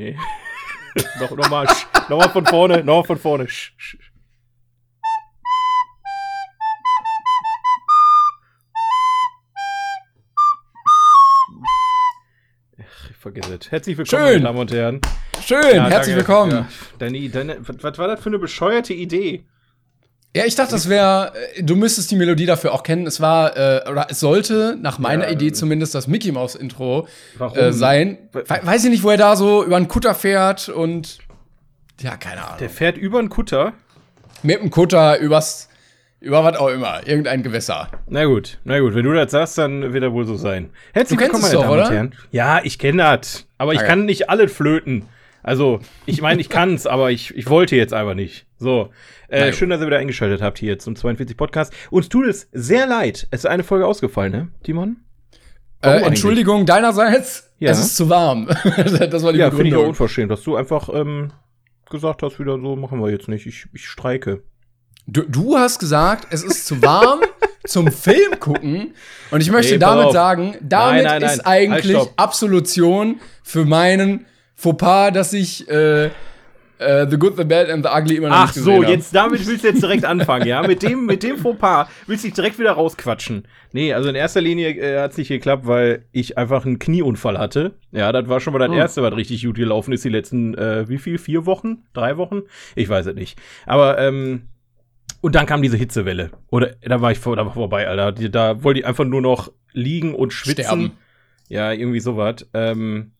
Nee. noch, noch, mal, noch mal von vorne, noch mal von vorne. Sch, sch. Ach, ich vergesse es. Herzlich willkommen, Schön. meine Damen und Herren. Schön, Ja, herzlich danke. willkommen. Ja. Deine, deine, was, was war das für eine bescheuerte Idee? Ich dachte, das wäre, du müsstest die Melodie dafür auch kennen. Es war, äh, oder es sollte, nach meiner Ja. Idee zumindest, das Mickey Mouse Intro äh, sein. We weiß ich nicht, wo er da so über einen Kutter fährt und, ja, keine Ahnung. Der fährt über einen Kutter. Mit dem Kutter übers, über was auch immer, irgendein Gewässer. Na gut, na gut, wenn du das sagst, dann wird er wohl so sein. Herzlich Du kennst willkommen, meine doch, Damen und oder? Herren. Ja, ich kenne das. Aber ich Okay. kann nicht alle flöten. Also, ich meine, ich kann's, aber ich, ich wollte jetzt einfach nicht. So. Äh, schön, dass ihr wieder eingeschaltet habt hier zum 42 Podcast. Uns tut es sehr leid. Es ist eine Folge ausgefallen, ne, Timon? Äh, eigentlich? Entschuldigung deinerseits, Ja. es ist zu warm. das war die Ja, finde ich auch unverschämt, dass du einfach ähm, gesagt hast, wieder so machen wir jetzt nicht. Ich, ich streike. Du, du hast gesagt, es ist zu warm zum Film gucken. Und ich möchte Nee, damit auf. sagen, damit Nein, nein, nein. ist eigentlich Halt. Absolution für meinen Fauxpas, dass ich äh, äh, The Good, The Bad and The Ugly immer noch Ach nicht gesehen so, jetzt damit willst du jetzt direkt anfangen, ja? Mit dem, mit dem Fauxpas willst du dich direkt wieder rausquatschen. Nee, also in erster Linie äh, hat es nicht geklappt, weil ich einfach einen Knieunfall hatte. Ja, das war schon mal das Hm. erste, was richtig gut gelaufen ist, die letzten, äh, wie viel? Vier Wochen? Drei Wochen? Ich weiß es nicht. Aber, ähm, und dann kam diese Hitzewelle. Oder da war ich vor, da war vorbei, Alter. Da wollte ich einfach nur noch liegen und schwitzen. Sterben. Ja, irgendwie sowas. Ähm,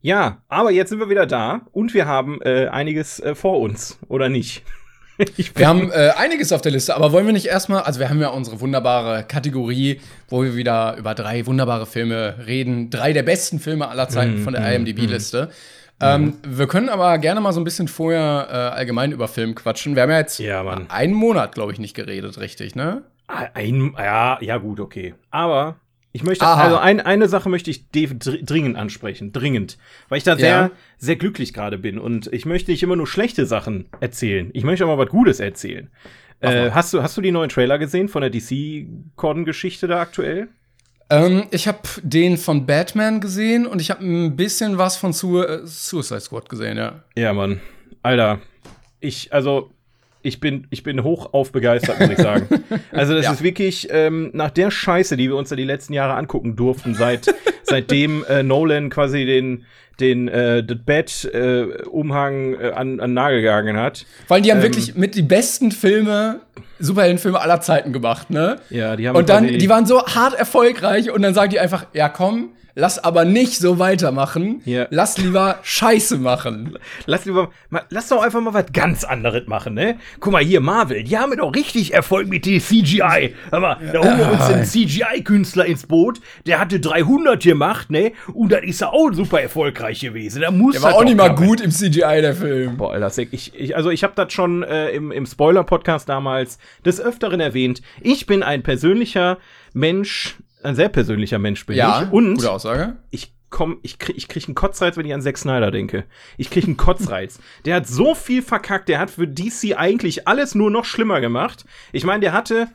ja, aber jetzt sind wir wieder da und wir haben äh, einiges äh, vor uns, oder nicht? ich Wir haben äh, einiges auf der Liste, aber wollen wir nicht erstmal, also wir haben ja unsere wunderbare Kategorie, wo wir wieder über drei wunderbare Filme reden. Drei der besten Filme aller Zeiten Mm, von der mm, IMDb-Liste. Ähm, wir können aber gerne mal so ein bisschen vorher äh, allgemein über Film quatschen. Wir haben ja jetzt Ja, einen Monat, glaube ich, nicht geredet, richtig, ne? Ein, ja, ja, gut, okay. Aber ich möchte, Aha. also ein, eine Sache möchte ich dringend ansprechen. Dringend. Weil ich da sehr, Ja. sehr glücklich gerade bin. Und ich möchte nicht immer nur schlechte Sachen erzählen. Ich möchte auch mal was Gutes erzählen. Äh, hast, du, hast du die neuen Trailer gesehen von der DC-Corden-Geschichte da aktuell? Ähm, ich habe den von Batman gesehen und ich habe ein bisschen was von Su äh, Suicide Squad gesehen, ja. Ja, Mann. Alter, ich, also, ich bin, ich bin hoch aufbegeistert, muss ich sagen. Also, das Ja. ist wirklich ähm, nach der Scheiße, die wir uns da die letzten Jahre angucken durften, seit, seitdem äh, Nolan quasi den, den äh, das Bett-Umhang äh, an, an den Nagel gegangen hat. Vor allem, die haben Ähm. wirklich mit die besten Filme, Superheldenfilme aller Zeiten gemacht, ne? Ja, die haben Und dann, die waren so hart erfolgreich und dann sagen die einfach, ja komm, lass aber nicht so weitermachen. Ja. Lass lieber Scheiße machen. Lass, lieber, mal, lass doch einfach mal was ganz anderes machen, ne? Guck mal hier, Marvel, die haben doch richtig Erfolg mit dem CGI. Aber da holen wir uns einen CGI-Künstler ins Boot, der hatte 300 gemacht, ne? Und dann ist er auch super erfolgreich gewesen. Da muss Der war das auch nicht mal gut im CGI, der Film. Boah, Alter, ich, ich, also ich habe das schon äh, im, im Spoiler-Podcast damals des Öfteren erwähnt. Ich bin ein persönlicher Mensch, ein sehr persönlicher Mensch bin Ja, ich. Und gute Aussage. ich komm, ich krieg, ich krieg einen Kotzreiz, wenn ich an Zack Snyder denke. Ich krieg einen Kotzreiz. der hat so viel verkackt, der hat für DC eigentlich alles nur noch schlimmer gemacht. Ich meine, der hatte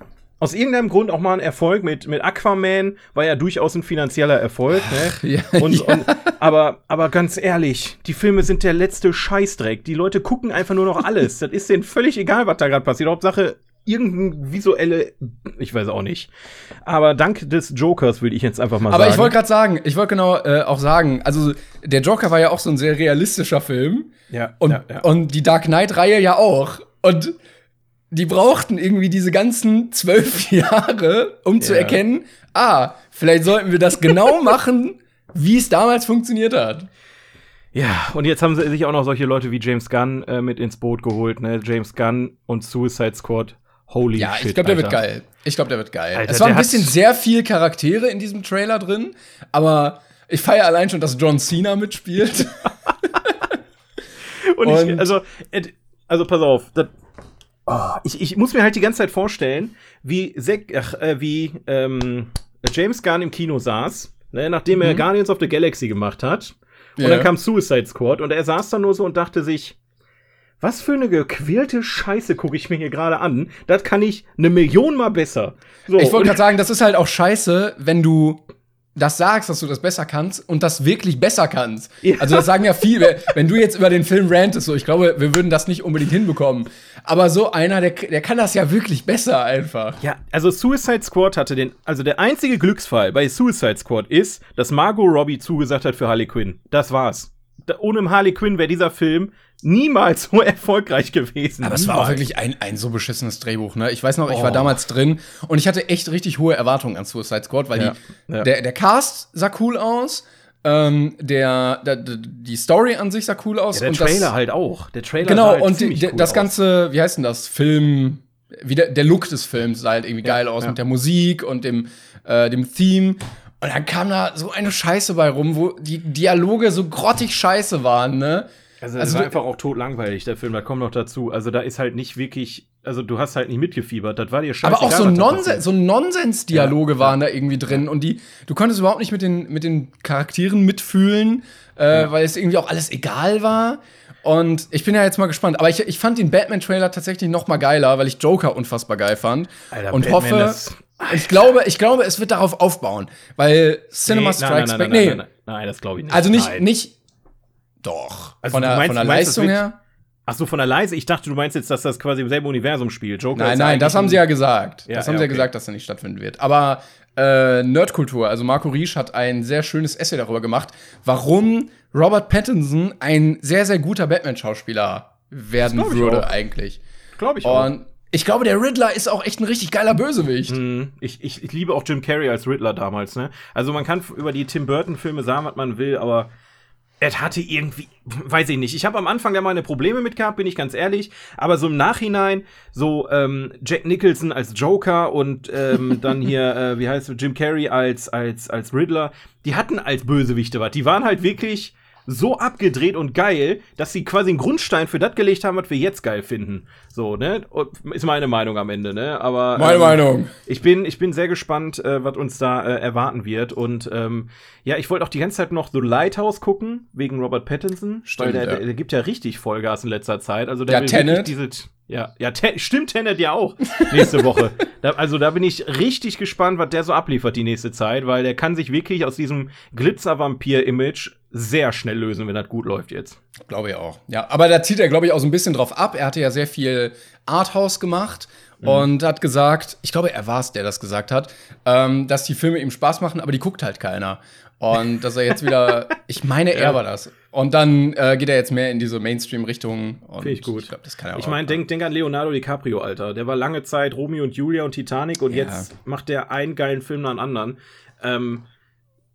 aus irgendeinem Grund auch mal einen Erfolg mit, mit Aquaman, war ja durchaus ein finanzieller Erfolg, ne? ja, und, ja. und, aber, aber ganz ehrlich, die Filme sind der letzte Scheißdreck. Die Leute gucken einfach nur noch alles. das ist denen völlig egal, was da gerade passiert. Hauptsache, irgendein visuelle, ich weiß auch nicht. Aber dank des Jokers würde ich jetzt einfach mal Aber sagen. ich wollte gerade sagen, ich wollte genau äh, auch sagen, also der Joker war ja auch so ein sehr realistischer Film. ja, Und, ja, ja. und die Dark Knight-Reihe ja auch. Und die brauchten irgendwie diese ganzen zwölf Jahre, um zu Ja. erkennen, ah, vielleicht sollten wir das genau machen, wie es damals funktioniert hat. Ja, und jetzt haben sie sich auch noch solche Leute wie James Gunn äh, mit ins Boot geholt, ne? James Gunn und Suicide Squad. Holy Ja, shit. ich glaube, der wird geil. Ich glaube, der wird geil. Alter, es war ein bisschen sehr viel Charaktere in diesem Trailer drin, aber ich feiere allein schon, dass John Cena mitspielt. Und, Und- ich, also, also pass auf, das, oh, ich, ich muss mir halt die ganze Zeit vorstellen, wie, Zack, ach, äh, wie ähm, James Gunn im Kino saß, ne, nachdem er Guardians of the Galaxy gemacht hat. Und Mhm. Ja. dann kam Suicide Squad und er saß da nur so und dachte sich, was für eine gequälte Scheiße gucke ich mir hier gerade an. Das kann ich eine Million mal besser. So, Ich wollte gerade sagen, das ist halt auch scheiße, wenn du das sagst, dass du das besser kannst und das wirklich besser kannst. Ja. Also das sagen ja viele. Wenn du jetzt über den Film rantest, so, ich glaube, wir würden das nicht unbedingt hinbekommen. Aber so einer, der, der kann das ja wirklich besser einfach. Ja, also Suicide Squad hatte den, also der einzige Glücksfall bei Suicide Squad ist, dass Margot Robbie zugesagt hat für Harley Quinn. Das war's. Ohne Harley Quinn wäre dieser Film niemals so erfolgreich gewesen. Aber es war auch wirklich ein, ein so beschissenes Drehbuch, ne? Ich weiß noch, ich war oh. damals drin und ich hatte echt richtig hohe Erwartungen an Suicide Squad, weil ja. Die, ja. Der, der Cast sah cool aus. Ähm, der, der, die Story an sich sah cool aus. Ja, der Trailer das, halt auch. Der Trailer genau, halt und die, cool das Ganze, wie heißt denn das? Film, wie der, der Look des Films sah halt irgendwie geil aus mit der Musik und dem, äh, dem Theme. Und dann kam da so eine Scheiße bei rum, wo die Dialoge so grottig scheiße waren, ne? Also, also war einfach auch totlangweilig, der Film, da kommt noch dazu. Also da ist halt nicht wirklich, also du hast halt nicht mitgefiebert, das war dir scheiße. Aber auch so, Nonsens, so Nonsens-Dialoge ja, waren ja. da irgendwie drin und die, du konntest überhaupt nicht mit den, mit den Charakteren mitfühlen, äh, ja. weil es irgendwie auch alles egal war. Und ich bin ja jetzt mal gespannt. Aber ich, ich fand den Batman-Trailer tatsächlich noch mal geiler, weil ich Joker unfassbar geil fand. Alter, und Batman hoffe, ich glaube, ich glaube, es wird darauf aufbauen, weil Cinema nee, Strikes Back. Nee, nein, nein, nein, das glaube ich nicht. Also nicht, nein. nicht. Doch. Also von der, meinst, von der Leistung her. Ach so, von der Leise. Ich dachte, du meinst jetzt, dass das quasi im selben Universum spielt. Joker nein, nein, das haben sie ja gesagt. Ja, das haben ja, sie ja gesagt, dass er nicht stattfinden wird. Aber äh, Nerdkultur, also Marco Riesch hat ein sehr schönes Essay darüber gemacht, warum Robert Pattinson ein sehr, sehr guter Batman-Schauspieler werden würde, eigentlich. Glaube ich auch. Und ich glaube, der Riddler ist auch echt ein richtig geiler Bösewicht. Hm, ich, ich, ich liebe auch Jim Carrey als Riddler damals, ne? Also man kann über die Tim Burton-Filme sagen, was man will, aber er hatte irgendwie, weiß ich nicht. Ich habe am Anfang da meine Probleme mit gehabt, bin ich ganz ehrlich. Aber so im Nachhinein, so ähm, Jack Nicholson als Joker und ähm, dann hier, äh, wie heißt es, Jim Carrey als, als, als Riddler, die hatten als Bösewichte was. Die waren halt wirklich so abgedreht und geil, dass sie quasi einen Grundstein für das gelegt haben, was wir jetzt geil finden. So, ne? Ist meine Meinung am Ende, ne? Aber meine ähm, Meinung. Ich bin, ich bin sehr gespannt, äh, was uns da äh, erwarten wird. Und ähm, ja, ich wollte auch die ganze Zeit noch The Lighthouse gucken wegen Robert Pattinson, Stimmt, weil der, ja. der, der, gibt ja richtig Vollgas in letzter Zeit. Also der ja, Tenet. diese ja, ja, te stimmt Tenet ja auch nächste Woche. da, also da bin ich richtig gespannt, was der so abliefert die nächste Zeit, weil der kann sich wirklich aus diesem Glitzer-Vampir-Image sehr schnell lösen, wenn das gut läuft jetzt. Glaube ich auch. Ja, aber da zieht er, glaube ich, auch so ein bisschen drauf ab. Er hatte ja sehr viel Arthouse gemacht mhm. und hat gesagt, ich glaube, er war es, der das gesagt hat, ähm, dass die Filme ihm Spaß machen, aber die guckt halt keiner. Und dass er jetzt wieder, ich meine, er ja. war das. Und dann äh, geht er jetzt mehr in diese Mainstream-Richtung. Finde ich gut. Ich, glaub, das kann er ich meine, denk, denk an Leonardo DiCaprio, Alter. Der war lange Zeit Romeo und Julia und Titanic und ja. jetzt macht der einen geilen Film nach dem anderen. Ähm,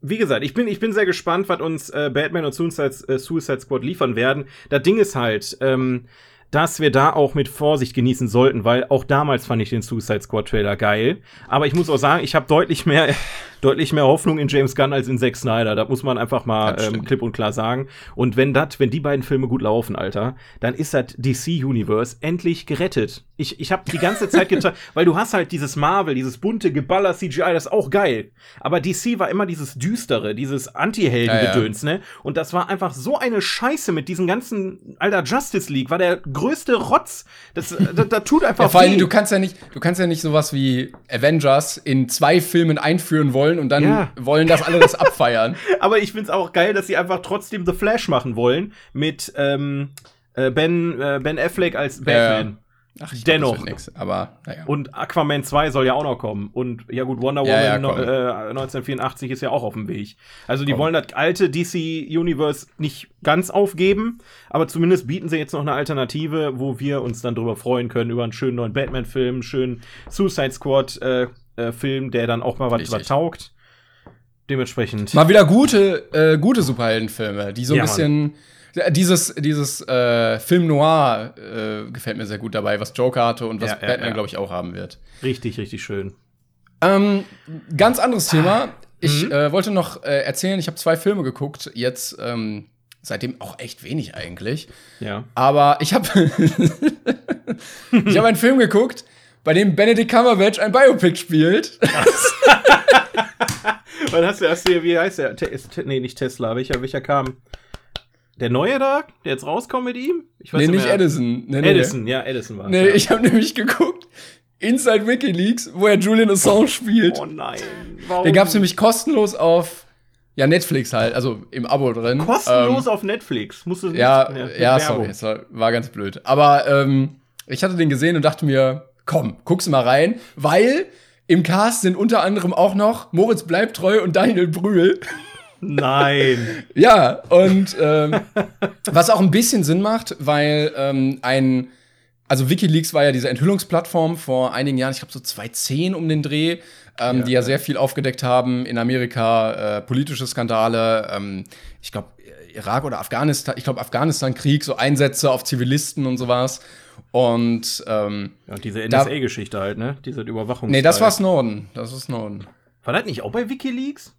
wie gesagt, ich bin, ich bin sehr gespannt, was uns äh, Batman und Suicide, äh, Suicide Squad liefern werden. Das Ding ist halt, ähm, dass wir da auch mit Vorsicht genießen sollten, weil auch damals fand ich den Suicide Squad Trailer geil. Aber ich muss auch sagen, ich habe deutlich mehr deutlich mehr Hoffnung in James Gunn als in Zack Snyder. Da muss man einfach mal ähm, klipp und klar sagen. Und wenn das, wenn die beiden Filme gut laufen, Alter, dann ist das DC Universe endlich gerettet. Ich, ich habe die ganze Zeit getan, weil du hast halt dieses Marvel, dieses bunte Geballer CGI, das ist auch geil. Aber DC war immer dieses düstere, dieses Anti-Helden-Gedöns, ja, ja. ne? Und das war einfach so eine Scheiße mit diesen ganzen, Alter, Justice League war der größte Rotz. Das, das, das tut einfach ja, vor allem, du kannst ja nicht, du kannst ja nicht sowas wie Avengers in zwei Filmen einführen wollen wollen und dann ja. wollen das alle das abfeiern. Aber ich find's auch geil, dass sie einfach trotzdem The Flash machen wollen mit ähm, äh, ben, äh, ben Affleck als Batman. Äh. Ach, ich Dennoch. Glaub, nix, aber naja. Und Aquaman 2 soll ja auch noch kommen. Und ja gut, Wonder Woman ja, ja, no, äh, 1984 ist ja auch auf dem Weg. Also die komm. wollen das alte DC Universe nicht ganz aufgeben, aber zumindest bieten sie jetzt noch eine Alternative, wo wir uns dann drüber freuen können, über einen schönen neuen Batman-Film, einen schönen Suicide Squad äh, äh, Film, der dann auch mal was übertaugt. Dementsprechend. Mal wieder gute, äh, gute Superheldenfilme, die so ein ja, bisschen. Mann. Dieses, dieses äh, Film Noir äh, gefällt mir sehr gut dabei, was Joker hatte und was ja, Batman, ja, glaube ich, auch haben wird. Richtig, richtig schön. Ähm, ganz anderes Thema. Ich mhm. äh, wollte noch äh, erzählen, ich habe zwei Filme geguckt, jetzt ähm, seitdem auch echt wenig eigentlich. Ja. Aber ich habe ich habe einen Film geguckt, bei dem Benedict Cumberbatch ein Biopic spielt. Wann hast du, hast du, wie heißt der? Te nee, nicht Tesla, welcher, welcher kam? Der neue da, der jetzt rauskommt mit ihm? Ich weiß nee, nicht Edison. Nee, nee. Edison, ja, Edison war Nee, ja. ich habe nämlich geguckt. Inside WikiLeaks, wo er Julian Assange spielt. Oh nein. Warum? Den gab's nämlich kostenlos auf ja, Netflix halt, also im Abo drin. Kostenlos ähm, auf Netflix. Musst du ja, ja, ja sorry, es war, war, ganz blöd. Aber ähm, ich hatte den gesehen und dachte mir, komm, guck's mal rein, weil im Cast sind unter anderem auch noch Moritz Bleibtreu und Daniel Brühl. Nein. ja, und ähm, was auch ein bisschen Sinn macht, weil ähm, ein, also WikiLeaks war ja diese Enthüllungsplattform vor einigen Jahren, ich glaube so 2010 um den Dreh, ähm, ja, die ja, ja, sehr viel aufgedeckt haben in Amerika, äh, politische Skandale, ähm, ich glaube Irak oder Afghanistan, ich glaube Afghanistan-Krieg, so Einsätze auf Zivilisten und sowas. Und ähm, ja, diese NSA-Geschichte halt, ne? Diese Überwachung. Nee, das war Snowden. Das ist Snowden. War das nicht auch bei WikiLeaks?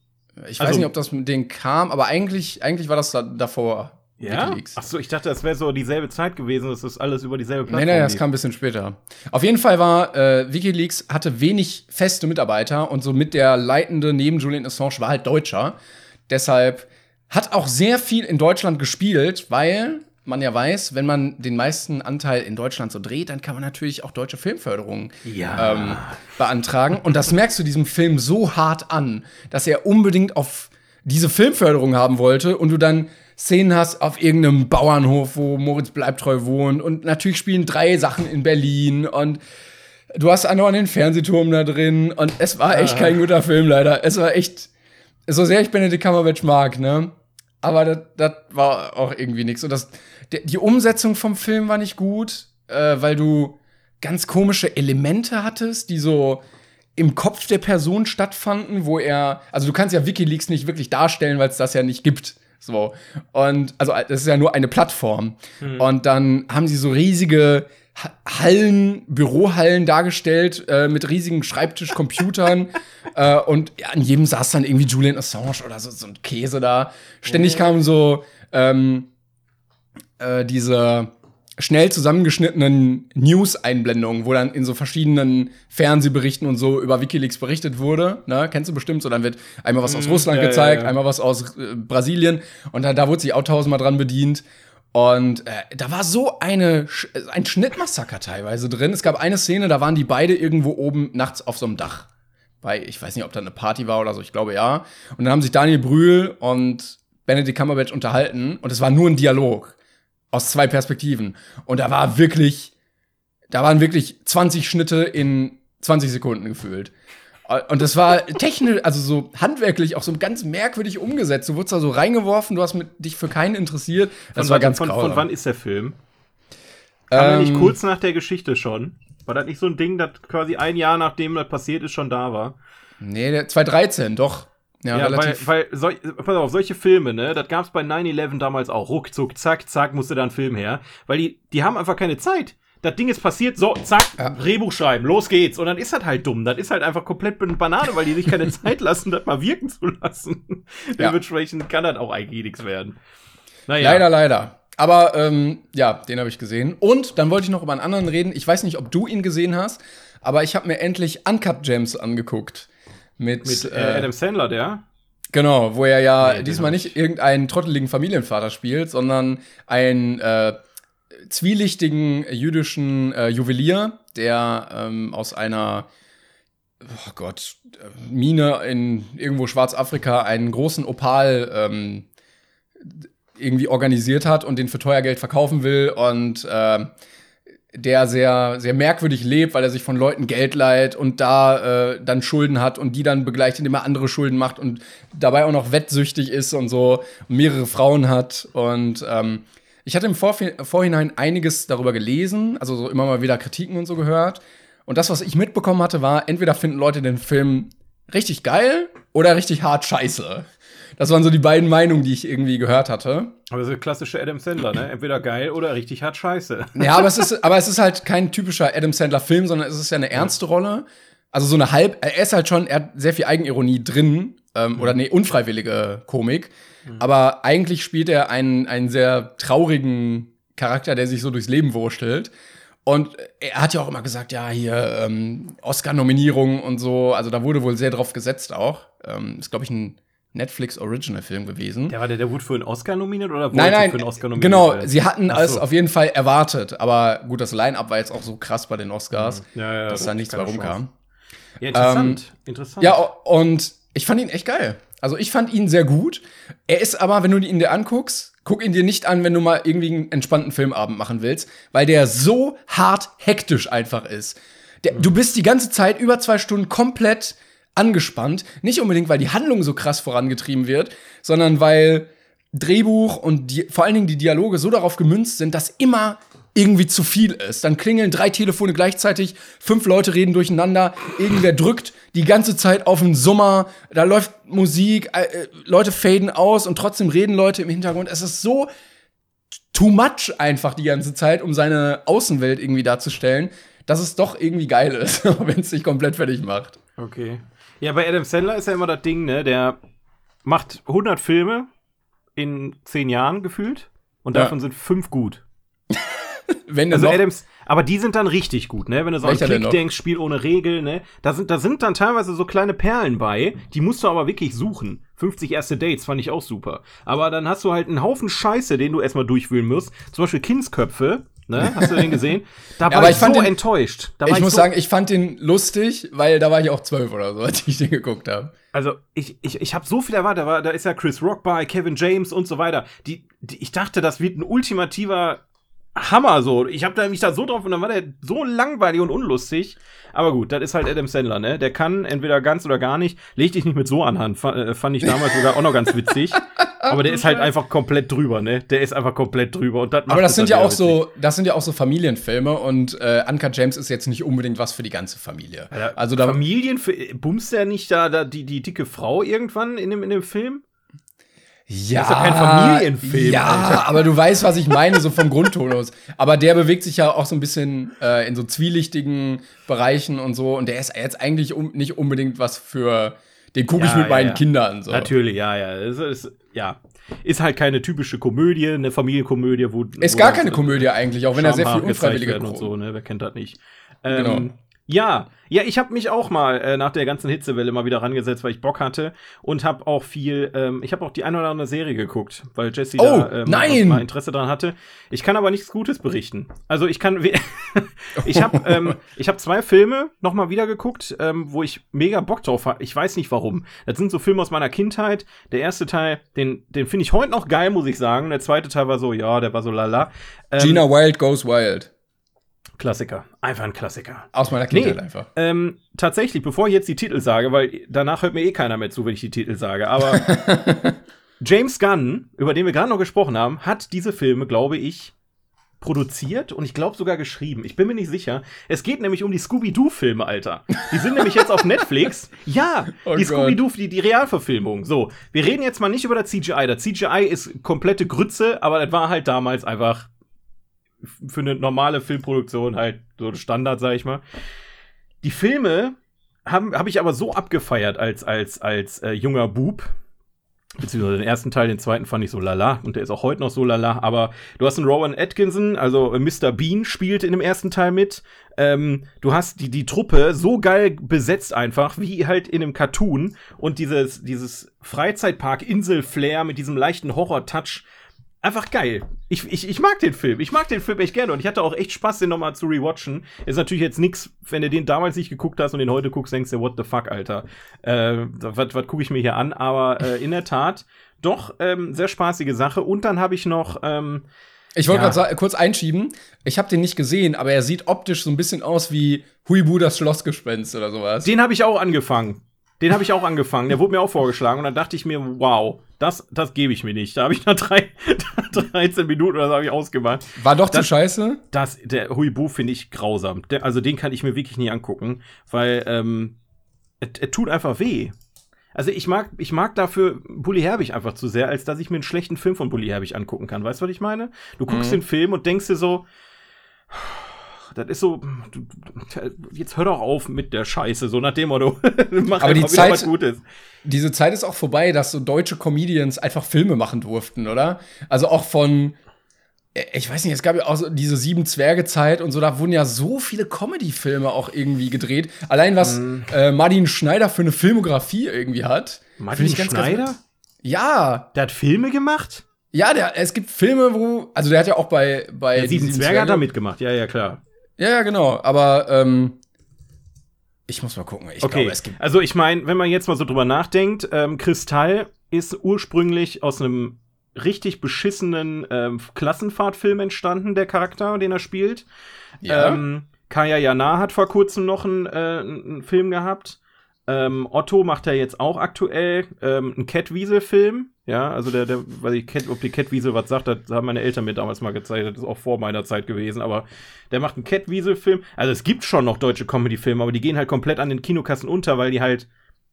Ich also, weiß nicht, ob das mit denen kam, aber eigentlich, eigentlich war das da, davor. Ja? WikiLeaks. Ach so, ich dachte, das wäre so dieselbe Zeit gewesen, das ist alles über dieselbe Plattform. Nee, nee, das kam ein bisschen später. Auf jeden Fall war äh, WikiLeaks hatte wenig feste Mitarbeiter und so mit der leitende neben Julian Assange war halt Deutscher. Deshalb hat auch sehr viel in Deutschland gespielt, weil man ja weiß, wenn man den meisten Anteil in Deutschland so dreht, dann kann man natürlich auch deutsche Filmförderung ja. ähm, beantragen. Und das merkst du diesem Film so hart an, dass er unbedingt auf diese Filmförderung haben wollte und du dann Szenen hast auf irgendeinem Bauernhof, wo Moritz Bleibtreu wohnt und natürlich spielen drei Sachen in Berlin und du hast auch den Fernsehturm da drin und es war echt ah. kein guter Film leider. Es war echt, so sehr ich Benedict Cumberbatch mag, ne? Aber das, das war auch irgendwie nichts. Und das, die Umsetzung vom Film war nicht gut, äh, weil du ganz komische Elemente hattest, die so im Kopf der Person stattfanden, wo er, also du kannst ja WikiLeaks nicht wirklich darstellen, weil es das ja nicht gibt. So. Und also das ist ja nur eine Plattform. Mhm. Und dann haben sie so riesige Hallen, Bürohallen dargestellt äh, mit riesigen Schreibtischcomputern äh, und ja, an jedem saß dann irgendwie Julian Assange oder so, so ein Käse da. Ständig kamen so ähm, äh, diese schnell zusammengeschnittenen News-Einblendungen, wo dann in so verschiedenen Fernsehberichten und so über WikiLeaks berichtet wurde. Ne? Kennst du bestimmt? So, dann wird einmal was aus mhm, Russland ja, gezeigt, ja, ja. einmal was aus äh, Brasilien und da, da wurde sich auch tausendmal dran bedient. Und äh, da war so eine, ein Schnittmassaker teilweise drin. Es gab eine Szene, da waren die beide irgendwo oben nachts auf so einem Dach. Bei, ich weiß nicht, ob da eine Party war oder so, ich glaube ja. Und dann haben sich Daniel Brühl und Benedict Cumberbatch unterhalten und es war nur ein Dialog aus zwei Perspektiven. Und da war wirklich, da waren wirklich 20 Schnitte in 20 Sekunden gefühlt. Und das war technisch, also so handwerklich auch so ganz merkwürdig umgesetzt. Du wurdest da so reingeworfen, du hast mit, dich für keinen interessiert. Das von, war ganz von, von wann ist der Film? Kam ähm, nicht kurz nach der Geschichte schon? War das nicht so ein Ding, das quasi ein Jahr nachdem das passiert ist, schon da war? Nee, der 2013, doch. Ja, ja relativ. weil, weil sol pass auf, solche Filme, ne, das gab's bei 9-11 damals auch. Ruckzuck, zack, zack, musste da ein Film her. Weil die, die haben einfach keine Zeit das Ding ist passiert, so, zack, ja. Drehbuch schreiben, los geht's. Und dann ist das halt dumm. Das ist halt einfach komplett Banane, weil die sich keine Zeit lassen, das mal wirken zu lassen. Ja. Dementsprechend kann das auch eigentlich nichts werden. Naja. Leider, leider. Aber ähm, ja, den habe ich gesehen. Und dann wollte ich noch über einen anderen reden. Ich weiß nicht, ob du ihn gesehen hast, aber ich habe mir endlich Uncut Gems angeguckt. Mit, mit äh, Adam Sandler, der? Genau, wo er ja nee, diesmal nicht irgendeinen trotteligen Familienvater spielt, sondern ein äh, zwielichtigen jüdischen äh, Juwelier, der ähm, aus einer oh Gott, Mine in irgendwo Schwarzafrika einen großen Opal ähm, irgendwie organisiert hat und den für teuer Geld verkaufen will und äh, der sehr, sehr merkwürdig lebt, weil er sich von Leuten Geld leiht und da äh, dann Schulden hat und die dann begleicht, indem er andere Schulden macht und dabei auch noch wettsüchtig ist und so und mehrere Frauen hat und ähm, ich hatte im Vorhinein einiges darüber gelesen, also so immer mal wieder Kritiken und so gehört. Und das, was ich mitbekommen hatte, war, entweder finden Leute den Film richtig geil oder richtig hart scheiße. Das waren so die beiden Meinungen, die ich irgendwie gehört hatte. Aber so klassische Adam Sandler, ne? Entweder geil oder richtig hart scheiße. Ja, aber es ist, aber es ist halt kein typischer Adam Sandler-Film, sondern es ist ja eine ernste Rolle. Also so eine halb, er ist halt schon, er hat sehr viel Eigenironie drin, ähm, mhm. oder nee, unfreiwillige Komik. Mhm. Aber eigentlich spielt er einen, einen sehr traurigen Charakter, der sich so durchs Leben wurschtelt. Und er hat ja auch immer gesagt, ja, hier ähm, Oscar-Nominierung und so. Also da wurde wohl sehr drauf gesetzt auch. Ähm, ist, glaube ich, ein Netflix Original Film gewesen. Der war der, der wurde für einen Oscar nominiert oder nein, nein, für einen Oscar nominiert? genau, werden? sie hatten Ach es so. auf jeden Fall erwartet, aber gut, das Line-Up war jetzt auch so krass bei den Oscars, Ja, ja, dass das da nichts mehr rumkam. Ja, interessant. interessant. Ja, und ich fand ihn echt geil. Also ich fand ihn sehr gut. Er ist aber, wenn du ihn dir anguckst, guck ihn dir nicht an, wenn du mal irgendwie einen entspannten Filmabend machen willst, weil der so hart hektisch einfach ist. Der, Du bist die ganze Zeit über zwei Stunden komplett angespannt. Nicht unbedingt, weil die Handlung so krass vorangetrieben wird, sondern weil Drehbuch und die, vor allen Dingen die Dialoge so darauf gemünzt sind, dass immer irgendwie zu viel ist. Dann klingeln drei Telefone gleichzeitig, fünf Leute reden durcheinander, irgendwer drückt die ganze Zeit auf den Summer, da läuft Musik, äh, äh, Leute faden aus und trotzdem reden Leute im Hintergrund. Es ist so too much einfach die ganze Zeit, um seine Außenwelt irgendwie darzustellen, dass es doch irgendwie geil ist, wenn es sich komplett fertig macht. Okay. Ja, bei Adam Sandler ist ja immer das Ding, ne? Der macht 100 Filme in 10 Jahren gefühlt und Ja. davon sind fünf gut. Wenn Also noch, Adams, aber die sind dann richtig gut, ne? Wenn du so an Klick denkst, Spiel ohne Regel, ne? Da sind, da sind dann teilweise so kleine Perlen bei, die musst du aber wirklich suchen. 50 erste Dates fand ich auch super. Aber dann hast du halt einen Haufen Scheiße, den du erstmal durchwühlen musst. Zum Beispiel Kindsköpfe, ne? Hast du den gesehen? Da war aber ich, ich fand so den- enttäuscht. Da war ich muss so, sagen, ich fand den lustig, weil da war ich auch zwölf oder so, als ich den geguckt habe. Also, ich, ich, ich habe so viel erwartet. Da, war, da ist ja Chris Rock bei, Kevin James und so weiter. Die, die, ich dachte, das wird ein ultimativer Hammer so. Ich habe da mich da so drauf und dann war der so langweilig und unlustig. Aber gut, das ist halt Adam Sandler, ne? Der kann entweder ganz oder gar nicht. Leg dich nicht mit so anhand. Fand, äh, fand ich damals sogar auch noch ganz witzig. Aber der ist halt einfach komplett drüber, ne? Der ist einfach komplett drüber. Und das macht Aber das sind ja auch witzig. so, das sind ja auch so Familienfilme und äh, Uncut James ist jetzt nicht unbedingt was für die ganze Familie. Also da Familien, bumst der nicht da, da die, die dicke Frau irgendwann in dem, in dem Film? Ja, ist doch kein Familienfilm, Ja, Alter. aber du weißt, was ich meine, so vom Grundtonus. Aber der bewegt sich ja auch so ein bisschen äh, in so zwielichtigen Bereichen und so. Und der ist jetzt eigentlich um, nicht unbedingt was für den gucke ich Ja, mit ja, meinen ja. Kindern. So. Natürlich, ja, ja. Es ist, ja. Ist halt keine typische Komödie, eine Familienkomödie, wo. Ist wo gar keine Komödie eigentlich, auch wenn er sehr viel unfreiwillige und so, ne? Wer kennt das nicht? Ähm, Genau. Ja, ja, ich habe mich auch mal äh, nach der ganzen Hitzewelle mal wieder rangesetzt, weil ich Bock hatte und habe auch viel, ähm, ich habe auch die eine oder andere Serie geguckt, weil Jesse Oh, da ähm, mal Interesse dran hatte. Ich kann aber nichts Gutes berichten. Also ich kann, ich habe, ähm, ich habe zwei Filme noch mal wieder geguckt, ähm, wo ich mega Bock drauf habe. Ich weiß nicht warum. Das sind so Filme aus meiner Kindheit. Der erste Teil, den, den finde ich heute noch geil, muss ich sagen. Der zweite Teil war so, ja, der war so lala. Ähm, Gina Wild Goes Wild. Klassiker, einfach ein Klassiker. Aus meiner Kindheit einfach. Ähm, tatsächlich, bevor ich jetzt die Titel sage, weil danach hört mir eh keiner mehr zu, wenn ich die Titel sage, aber James Gunn, über den wir gerade noch gesprochen haben, hat diese Filme, glaube ich, produziert und ich glaube sogar geschrieben. Ich bin mir nicht sicher. Es geht nämlich um die Scooby-Doo-Filme, Alter. Die sind nämlich jetzt auf Netflix. Ja, Oh die. Scooby-Doo, die, die Realverfilmung. So, wir reden jetzt mal nicht über das CGI. Das CGI ist komplette Grütze, aber das war halt damals einfach für eine normale Filmproduktion halt so Standard, sag ich mal. Die Filme habe hab ich aber so abgefeiert als, als, als äh, junger Bub. Beziehungsweise den ersten Teil, den zweiten fand ich so lala und der ist auch heute noch so lala. Aber du hast einen Rowan Atkinson, also äh, Mr. Bean spielt in dem ersten Teil mit. Ähm, du hast die, die Truppe so geil besetzt einfach, wie halt in einem Cartoon. Und dieses, dieses Freizeitpark-Insel-Flair mit diesem leichten Horror-Touch. Einfach geil. Ich, ich, ich mag den Film. Ich mag den Film echt gerne und ich hatte auch echt Spaß, den nochmal zu rewatchen. Ist natürlich jetzt nix, wenn du den damals nicht geguckt hast und den heute guckst, denkst du, what the fuck, Alter. Äh, was was gucke ich mir hier an? Aber äh, in der Tat, doch, ähm, sehr spaßige Sache. Und dann habe ich noch, ähm, Ich wollte Ja. gerade kurz einschieben. Ich habe den nicht gesehen, aber er sieht optisch so ein bisschen aus wie Huibu das Schlossgespenst oder sowas. den habe ich auch angefangen. Den habe ich auch angefangen. Der wurde mir auch vorgeschlagen und dann dachte ich mir, wow, das, das gebe ich mir nicht. Da habe ich nach drei, 13 Minuten oder so habe ich ausgemacht. War doch zu Das- scheiße. Das, der Huibu finde ich grausam. Der, also den kann ich mir wirklich nie angucken, weil ähm, es es tut einfach weh. Also ich mag, ich mag dafür Bully Herbig einfach zu sehr, als dass ich mir einen schlechten Film von Bully Herbig angucken kann. Weißt du, was ich meine? Du guckst Mhm. den Film und denkst dir so, das ist so, jetzt hör doch auf mit der Scheiße, so nach dem Motto. Mach Aber die Zeit- was Gutes. Diese Zeit ist auch vorbei, dass so deutsche Comedians einfach Filme machen durften, oder? Also auch von ich weiß nicht, es gab ja auch so diese sieben Zwerge-Zeit und so, da wurden ja so viele Comedy-Filme auch irgendwie gedreht. Allein was mm. äh, Martin Schneider für eine Filmografie irgendwie hat. Martin Schneider? Ganz, ja. Der hat Filme gemacht? Ja, der, es gibt Filme, wo. Also der hat ja auch bei. bei sieben, sieben Zwerge, Zwerge hat er mitgemacht, ja, ja, klar. Ja, ja, genau. Aber ähm, ich muss mal gucken. Ich okay. glaube, es gibt. Also ich meine, wenn man jetzt mal so drüber nachdenkt, ähm, Kristall ist ursprünglich aus einem richtig beschissenen ähm, Klassenfahrtfilm entstanden, der Charakter, den er spielt. Ja. Ähm, Kaya Jana hat vor kurzem noch einen, äh, einen Film gehabt. Ähm, Otto macht ja jetzt auch aktuell ähm, einen Cat-Wiesel-Film. Ja, also der, der, weil ich Cat, ob die Cat-Wiesel was sagt, das haben meine Eltern mir damals mal gezeigt. Das ist auch vor meiner Zeit gewesen. Aber der macht einen Cat-Wiesel-Film. Also es gibt schon noch deutsche Comedy-Filme, aber die gehen halt komplett an den Kinokassen unter, weil die halt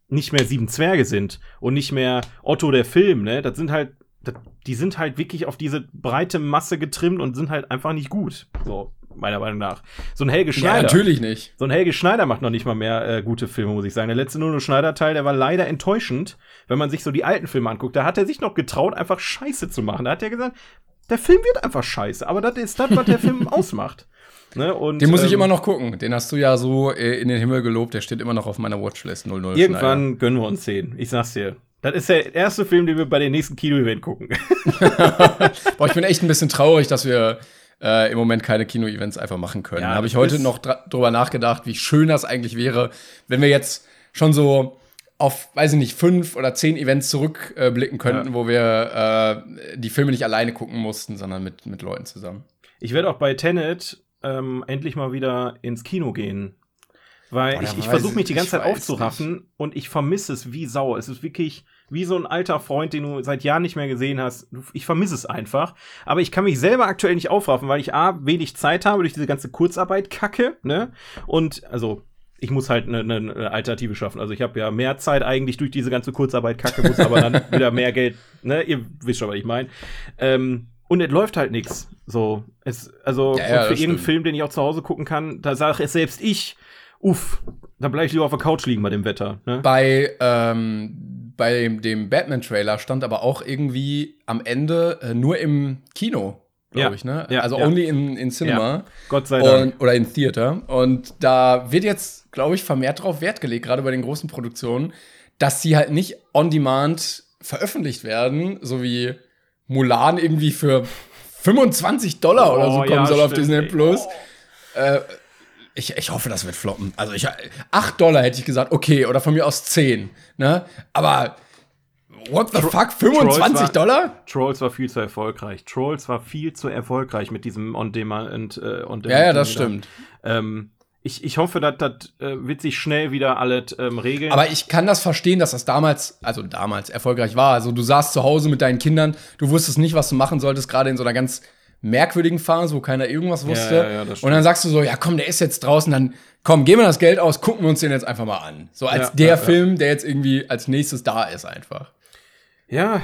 nicht mehr sieben Zwerge sind und nicht mehr Otto der Film, ne? Das sind halt, das, die sind halt wirklich auf diese breite Masse getrimmt und sind halt einfach nicht gut. So meiner Meinung nach. So ein Helge Schneider. Ja, natürlich nicht. So ein Helge Schneider macht noch nicht mal mehr äh, gute Filme, muss ich sagen. Der letzte Nuno Schneider-Teil, der war leider enttäuschend, wenn man sich so die alten Filme anguckt. Da hat er sich noch getraut, einfach Scheiße zu machen. Da hat er gesagt, der Film wird einfach scheiße, aber das ist das, was der Film ausmacht. Ne? Und, den muss ich ähm, immer noch gucken. Den hast du ja so äh, in den Himmel gelobt. Der steht immer noch auf meiner Watchlist 00. Irgendwann Schneider. gönnen wir uns den. Ich sag's dir. Das ist der erste Film, den wir bei den nächsten Kino-Event gucken. Boah, ich bin echt ein bisschen traurig, dass wir äh, im Moment keine Kino-Events einfach machen können. Ja, Habe ich heute noch drüber nachgedacht, wie schön das eigentlich wäre, wenn wir jetzt schon so auf, weiß ich nicht, fünf oder zehn Events zurückblicken äh, könnten, ja. wo wir äh, die Filme nicht alleine gucken mussten, sondern mit, mit Leuten zusammen. Ich werde auch bei Tenet ähm, endlich mal wieder ins Kino gehen. Weil Boah, ich, ich versuche mich die ganze Zeit aufzuraffen nicht. und ich vermisse es wie Sau. Es ist wirklich wie so ein alter Freund, den du seit Jahren nicht mehr gesehen hast. Ich vermisse es einfach. Aber ich kann mich selber aktuell nicht aufraffen, weil ich A, wenig Zeit habe durch diese ganze Kurzarbeit kacke, ne? Und, also, ich muss halt eine, eine Alternative schaffen. Also ich habe ja mehr Zeit eigentlich durch diese ganze Kurzarbeit kacke, muss aber dann wieder mehr Geld, ne? Ihr wisst schon, was ich meine. Ähm, und es läuft halt nichts. So, es, also ja, ja, für irgendeinen Film, den ich auch zu Hause gucken kann, da sage es selbst ich, uff, da bleibe ich lieber auf der Couch liegen bei dem Wetter. Ne? Bei ähm, bei dem Batman-Trailer stand aber auch irgendwie am Ende äh, nur im Kino, glaube ja. ich, ne? Ja, also ja. only in, in Cinema. Gott sei Dank. Und, oder in Theater. Und da wird jetzt, glaube ich, vermehrt drauf Wert gelegt, gerade bei den großen Produktionen, dass sie halt nicht on demand veröffentlicht werden, so wie Mulan irgendwie für 25 Dollar oh, oder so oh, kommen soll auf Disney Plus. Oh. Äh, ich, ich hoffe, das wird floppen. Also ich, 8 Dollar hätte ich gesagt, okay, oder von mir aus 10. Ne? Aber what the Tro fuck, 25 Trolls war, Dollar? Trolls war viel zu erfolgreich. Trolls war viel zu erfolgreich mit diesem On-Demand. Äh, on ja, ja, das stimmt. Ähm, ich, ich hoffe, dass das äh, wird sich schnell wieder alles ähm, regeln. Aber ich kann das verstehen, dass das damals, also damals erfolgreich war. Also du saßt zu Hause mit deinen Kindern, du wusstest nicht, was du machen solltest, gerade in so einer ganz merkwürdigen Phase, wo keiner irgendwas wusste. Ja, ja, und dann sagst du so, ja komm, der ist jetzt draußen, dann komm, geben wir das Geld aus, gucken wir uns den jetzt einfach mal an. So als der Film, der jetzt irgendwie als nächstes da ist einfach. Ja,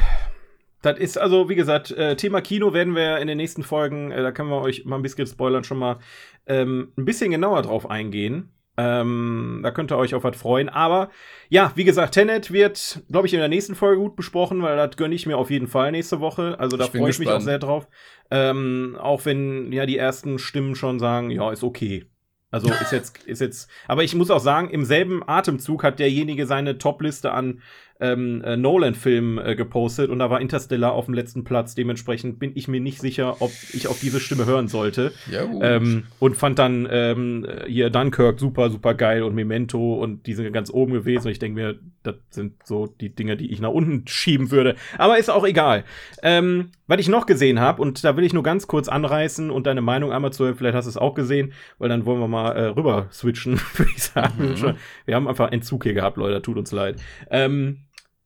das ist also, wie gesagt, äh, Thema Kino werden wir in den nächsten Folgen, äh, da können wir euch mal ein bisschen spoilern, schon mal ähm, ein bisschen genauer drauf eingehen. Ähm, da könnt ihr euch auf was freuen. Aber ja, wie gesagt, Tenet wird, glaube ich, in der nächsten Folge gut besprochen, weil das gönne ich mir auf jeden Fall nächste Woche. Also da freue ich mich auch sehr drauf. Ähm, auch wenn ja die ersten Stimmen schon sagen, ja, ist okay. Also ist jetzt, ist jetzt, aber ich muss auch sagen, im selben Atemzug hat derjenige seine Top-Liste an ähm, äh, Nolan-Film äh, gepostet und da war Interstellar auf dem letzten Platz. Dementsprechend bin ich mir nicht sicher, ob ich auf diese Stimme hören sollte. Ja, ähm, und fand dann ähm, hier Dunkirk super, super geil und Memento und die sind ganz oben gewesen. Und ich denke mir, das sind so die Dinge, die ich nach unten schieben würde. Aber ist auch egal. Ähm, was ich noch gesehen habe, und da will ich nur ganz kurz anreißen und deine Meinung einmal zu hören, vielleicht hast du es auch gesehen, weil dann wollen wir mal äh, rüber switchen, würde ich sagen. Mhm. Wir haben einfach Entzug hier gehabt, Leute, tut uns leid. Ähm,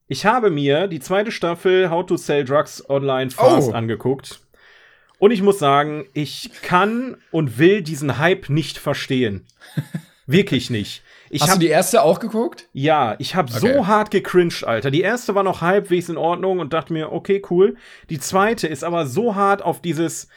ich habe mir die zweite Staffel How to Sell Drugs Online Fast oh. angeguckt. Und ich muss sagen, ich kann und will diesen Hype nicht verstehen. Wirklich nicht. Ich Hast hab, du die erste auch geguckt? Ja, ich habe okay. so hart gecringed, Alter. Die erste war noch halbwegs in Ordnung und dachte mir, okay, cool. Die zweite ist aber so hart auf dieses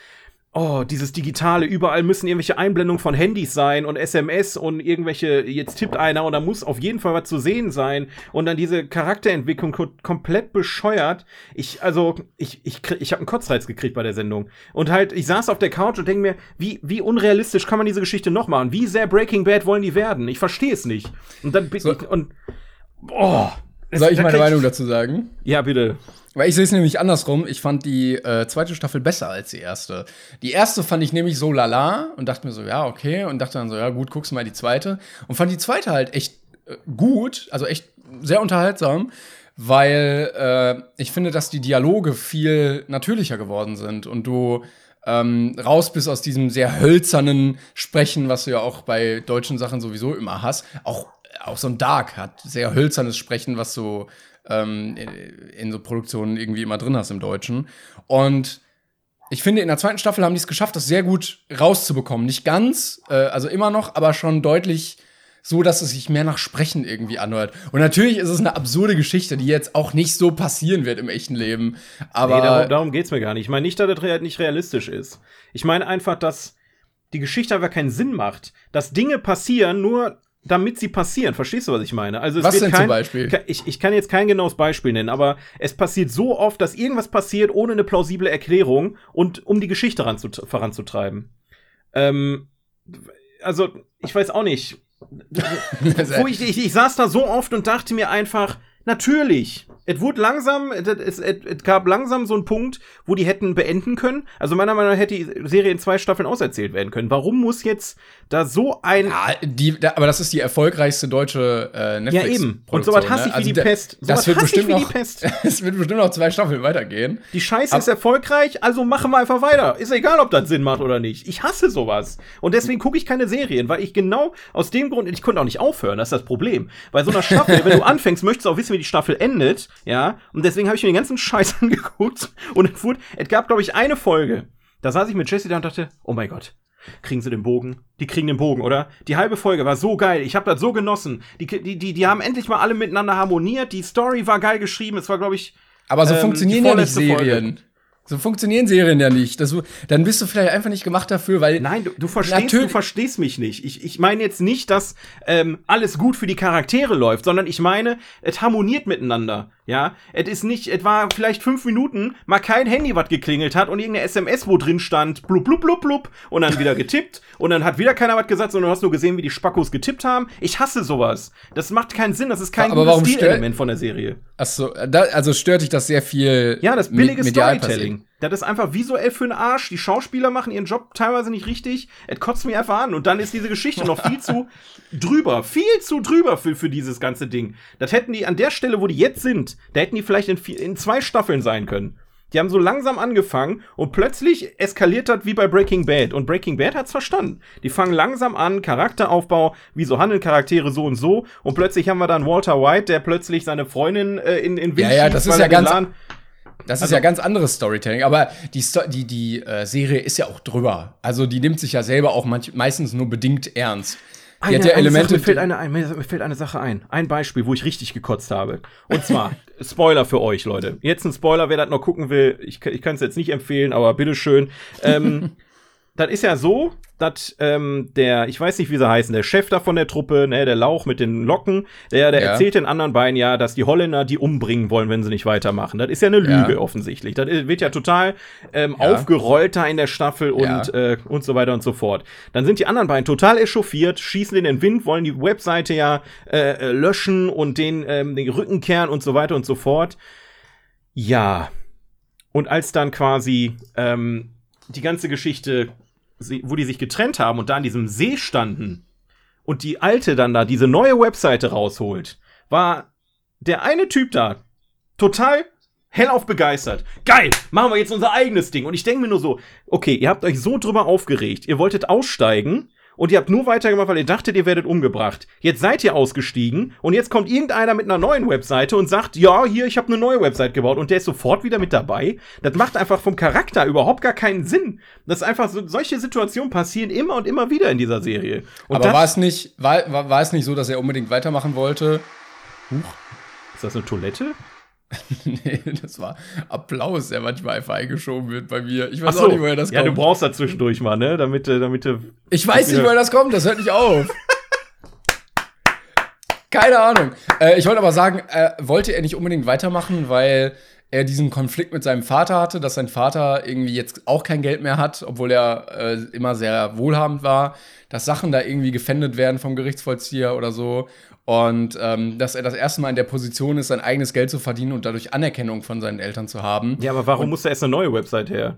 oh, dieses Digitale, überall müssen irgendwelche Einblendungen von Handys sein und SMS und irgendwelche, jetzt tippt einer und da muss auf jeden Fall was zu sehen sein und dann diese Charakterentwicklung ko komplett bescheuert. Ich, also, ich, ich, ich habe einen Kotzreiz gekriegt bei der Sendung. Und halt, ich saß auf der Couch und denke mir, wie, wie unrealistisch kann man diese Geschichte noch machen? Wie sehr Breaking Bad wollen die werden? Ich verstehe es nicht. Und dann bin So. ich, und, oh. Soll ich meine Meinung dazu sagen? Ja, bitte. Weil ich sehe es nämlich andersrum. Ich fand die äh, zweite Staffel besser als die erste. Die erste fand ich nämlich so lala und dachte mir so, ja, okay. Und dachte dann so, ja, gut, guckst mal die zweite. Und fand die zweite halt echt äh, gut, also echt sehr unterhaltsam, weil äh, ich finde, dass die Dialoge viel natürlicher geworden sind und du ähm, raus bist aus diesem sehr hölzernen Sprechen, was du ja auch bei deutschen Sachen sowieso immer hast. Auch, auch so ein Dark hat sehr hölzernes Sprechen, was du ähm, in, so Produktionen irgendwie immer drin hast im Deutschen. Und ich finde, in der zweiten Staffel haben die es geschafft, das sehr gut rauszubekommen. Nicht ganz, äh, also immer noch, aber schon deutlich so, dass es sich mehr nach Sprechen irgendwie anhört. Und natürlich ist es eine absurde Geschichte, die jetzt auch nicht so passieren wird im echten Leben. Aber nee, darum, darum geht's mir gar nicht. Ich meine nicht, dass das rea- nicht realistisch ist. Ich meine einfach, dass die Geschichte einfach keinen Sinn macht. Dass Dinge passieren, nur damit sie passieren. Verstehst du, was ich meine? Also es Was denn kein, zum Beispiel? Ich, ich kann jetzt kein genaues Beispiel nennen, aber es passiert so oft, dass irgendwas passiert ohne eine plausible Erklärung und um die Geschichte ranzut- voranzutreiben. Ähm, also, ich weiß auch nicht. Wo ich, ich, ich saß da so oft und dachte mir einfach, natürlich. Es wurde langsam, es, es, es, gab langsam so einen Punkt, wo die hätten beenden können. Also meiner Meinung nach hätte die Serie in zwei Staffeln auserzählt werden können. Warum muss jetzt da so ein Ja, die, da, aber das ist die erfolgreichste deutsche äh, ja, Netflix. eben. Und sowas hasse ich wie die Pest. Sowas Das wird bestimmt wie die noch, Pest. es wird bestimmt noch zwei Staffeln weitergehen. Die Scheiße Ab- ist erfolgreich, also machen wir einfach weiter. Ist egal, ob das Sinn macht oder nicht. Ich hasse sowas. Und deswegen gucke ich keine Serien, weil ich genau aus dem Grund, ich konnte auch nicht aufhören, das ist das Problem. Bei so einer Staffel, wenn du anfängst, möchtest du auch wissen, wie die Staffel endet, ja. Und deswegen habe ich mir den ganzen Scheiß angeguckt. Und es, wurde, es gab, glaube ich, eine Folge. Da saß ich mit Jesse da und dachte, oh mein Gott. Kriegen sie den Bogen? Die kriegen den Bogen, oder? Die halbe Folge war so geil. Ich habe das so genossen. Die, die, die, die haben endlich mal alle miteinander harmoniert. Die Story war geil geschrieben. Es war, glaube ich, Aber so Ähm, funktionieren ja nicht vorletzte Folge. Serien. So funktionieren Serien ja nicht. Das, dann bist du vielleicht einfach nicht gemacht dafür, weil. Nein, du, du verstehst, du verstehst mich nicht. Ich, ich meine jetzt nicht, dass ähm, alles gut für die Charaktere läuft, sondern ich meine, es harmoniert miteinander. Ja, es ist nicht, es war vielleicht fünf Minuten, mal kein Handy, was geklingelt hat und irgendeine SMS, wo drin stand, blub, blub, blub, blub, und dann wieder getippt und dann hat wieder keiner was gesagt, sondern du hast nur gesehen, wie die Spackos getippt haben. Ich hasse sowas. Das macht keinen Sinn, das ist kein Aber gutes Stilelement von der Serie. Achso, da, also stört dich das sehr viel. Ja, das billige medial Storytelling. Das ist einfach visuell für den Arsch. Die Schauspieler machen ihren Job teilweise nicht richtig. Es kotzt mich einfach an. Und dann ist diese Geschichte noch viel zu drüber. Viel zu drüber für, für dieses ganze Ding. Das hätten die an der Stelle, wo die jetzt sind, da hätten die vielleicht in, vier, in zwei Staffeln sein können. Die haben so langsam angefangen und plötzlich eskaliert das wie bei Breaking Bad. Und Breaking Bad hat's verstanden. Die fangen langsam an, Charakteraufbau, wieso handeln Charaktere so und so. Und plötzlich haben wir dann Walter White, der plötzlich seine Freundin äh, in, in Wind Ja, ja, das ist ja ganz- Laden- Das ist Also- ja ganz anderes Storytelling, aber die, Sto die, die äh, Serie ist ja auch drüber. Also die nimmt sich ja selber auch manch meistens nur bedingt ernst. Die Eine, hat ja Elemente. Sache, mir, fällt eine ein, mir fällt eine Sache ein. Ein Beispiel, wo ich richtig gekotzt habe. Und zwar, Spoiler für euch, Leute. Jetzt ein Spoiler, wer das noch gucken will. Ich, ich kann es jetzt nicht empfehlen, aber bitteschön. Ähm, das ist ja so, dass ähm, der, ich weiß nicht, wie sie heißen, der Chef da von der Truppe, ne, der Lauch mit den Locken, der, der Ja. erzählt den anderen beiden ja, dass die Holländer die umbringen wollen, wenn sie nicht weitermachen. Das ist ja eine Lüge Ja. offensichtlich. Das ist- wird ja total ähm, Ja. aufgerollt da in der Staffel und, äh, und so weiter und so fort. Dann sind die anderen beiden total echauffiert, schießen in den Wind, wollen die Webseite ja äh, äh, löschen und den, ähm, den Rücken kehren und so weiter und so fort. Ja. Und als dann quasi ähm, die ganze Geschichte, wo die sich getrennt haben und da an diesem See standen und die alte dann da diese neue Webseite rausholt, war der eine Typ da total hellauf begeistert. Geil, machen wir jetzt unser eigenes Ding. Und ich denke mir nur so, okay, ihr habt euch so drüber aufgeregt, ihr wolltet aussteigen und ihr habt nur weitergemacht, weil ihr dachtet, ihr werdet umgebracht. Jetzt seid ihr ausgestiegen und jetzt kommt irgendeiner mit einer neuen Webseite und sagt, ja, hier, ich habe eine neue Website gebaut und der ist sofort wieder mit dabei. Das macht einfach vom Charakter überhaupt gar keinen Sinn. Das ist einfach so, solche Situationen passieren immer und immer wieder in dieser Serie. Und aber war es nicht, war, war, war es nicht so, dass er unbedingt weitermachen wollte? ist das eine Toilette? nee, das war Applaus, der manchmal einfach eingeschoben wird bei mir. Ich weiß so. auch nicht, woher das ja, kommt. du brauchst da zwischendurch mal, ne? Damit, äh, damit du. ich weiß nicht, woher das kommt, das hört nicht auf. Keine Ahnung. Äh, ich wollte aber sagen, äh, wollte er nicht unbedingt weitermachen, weil er diesen Konflikt mit seinem Vater hatte, dass sein Vater irgendwie jetzt auch kein Geld mehr hat, obwohl er äh, immer sehr wohlhabend war, dass Sachen da irgendwie gefändet werden vom Gerichtsvollzieher oder so. Und ähm, dass er das erste Mal in der Position ist, sein eigenes Geld zu verdienen und dadurch Anerkennung von seinen Eltern zu haben. Ja, aber warum muss da erst eine neue Website her?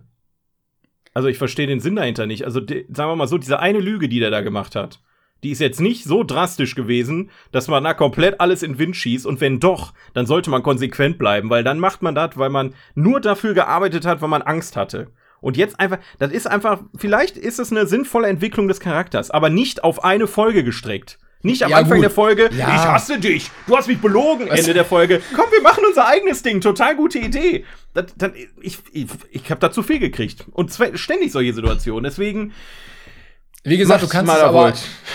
Also ich verstehe den Sinn dahinter nicht. Also die, sagen wir mal so, diese eine Lüge, die der da gemacht hat, die ist jetzt nicht so drastisch gewesen, dass man da komplett alles in den Wind schießt. Und wenn doch, dann sollte man konsequent bleiben, weil dann macht man das, weil man nur dafür gearbeitet hat, weil man Angst hatte. Und jetzt einfach, das ist einfach, vielleicht ist es eine sinnvolle Entwicklung des Charakters, aber nicht auf eine Folge gestreckt. Nicht am Ja, Anfang gut. der Folge, Ja. ich hasse dich, du hast mich belogen, Was? Ende der Folge. Komm, wir machen unser eigenes Ding, total gute Idee. Das, das, ich ich, ich habe da zu viel gekriegt. Und ständig solche Situationen. Deswegen, Wie gesagt, du kannst mal es aber,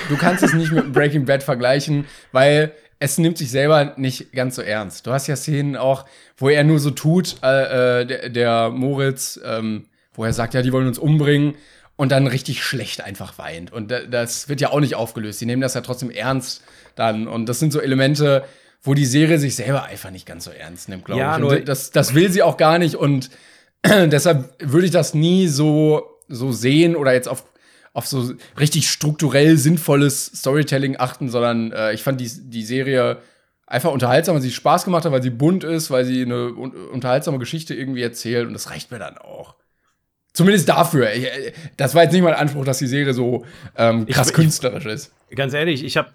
du kannst es nicht mit Breaking Bad vergleichen, weil es nimmt sich selber nicht ganz so ernst. Du hast ja Szenen auch, wo er nur so tut, äh, äh, der, der Moritz, ähm, wo er sagt, ja, die wollen uns umbringen und dann richtig schlecht einfach weint. Und da, das wird ja auch nicht aufgelöst. Die nehmen das ja trotzdem ernst dann. Und das sind so Elemente, wo die Serie sich selber einfach nicht ganz so ernst nimmt, glaube Ja, ich. Und das, das will sie auch gar nicht. Und deshalb würde ich das nie so, so sehen oder jetzt auf, auf so richtig strukturell sinnvolles Storytelling achten, sondern äh, ich fand die, die Serie einfach unterhaltsam, weil sie Spaß gemacht hat, weil sie bunt ist, weil sie eine un unterhaltsame Geschichte irgendwie erzählt und das reicht mir dann auch. Zumindest dafür. Ich, äh, das war jetzt nicht mein Anspruch, dass die Serie so ähm, krass Ich- künstlerisch ist. ganz ehrlich, ich habe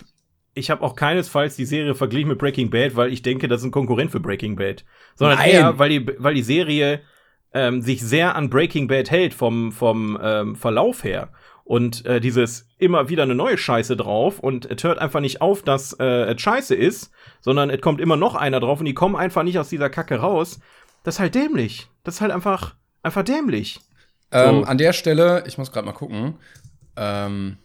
ich hab auch keinesfalls die Serie verglichen mit Breaking Bad, weil ich denke, das ist ein Konkurrent für Breaking Bad. Sondern Nein. eher, weil die, weil die Serie ähm, sich sehr an Breaking Bad hält vom, vom ähm, Verlauf her. Und äh, dieses immer wieder eine neue Scheiße drauf und es hört einfach nicht auf, dass äh, es scheiße ist, sondern es kommt immer noch einer drauf und die kommen einfach nicht aus dieser Kacke raus. Das ist halt dämlich. Das ist halt einfach, einfach dämlich. Ähm, So. an der Stelle, ich muss gerade mal gucken. Ähm,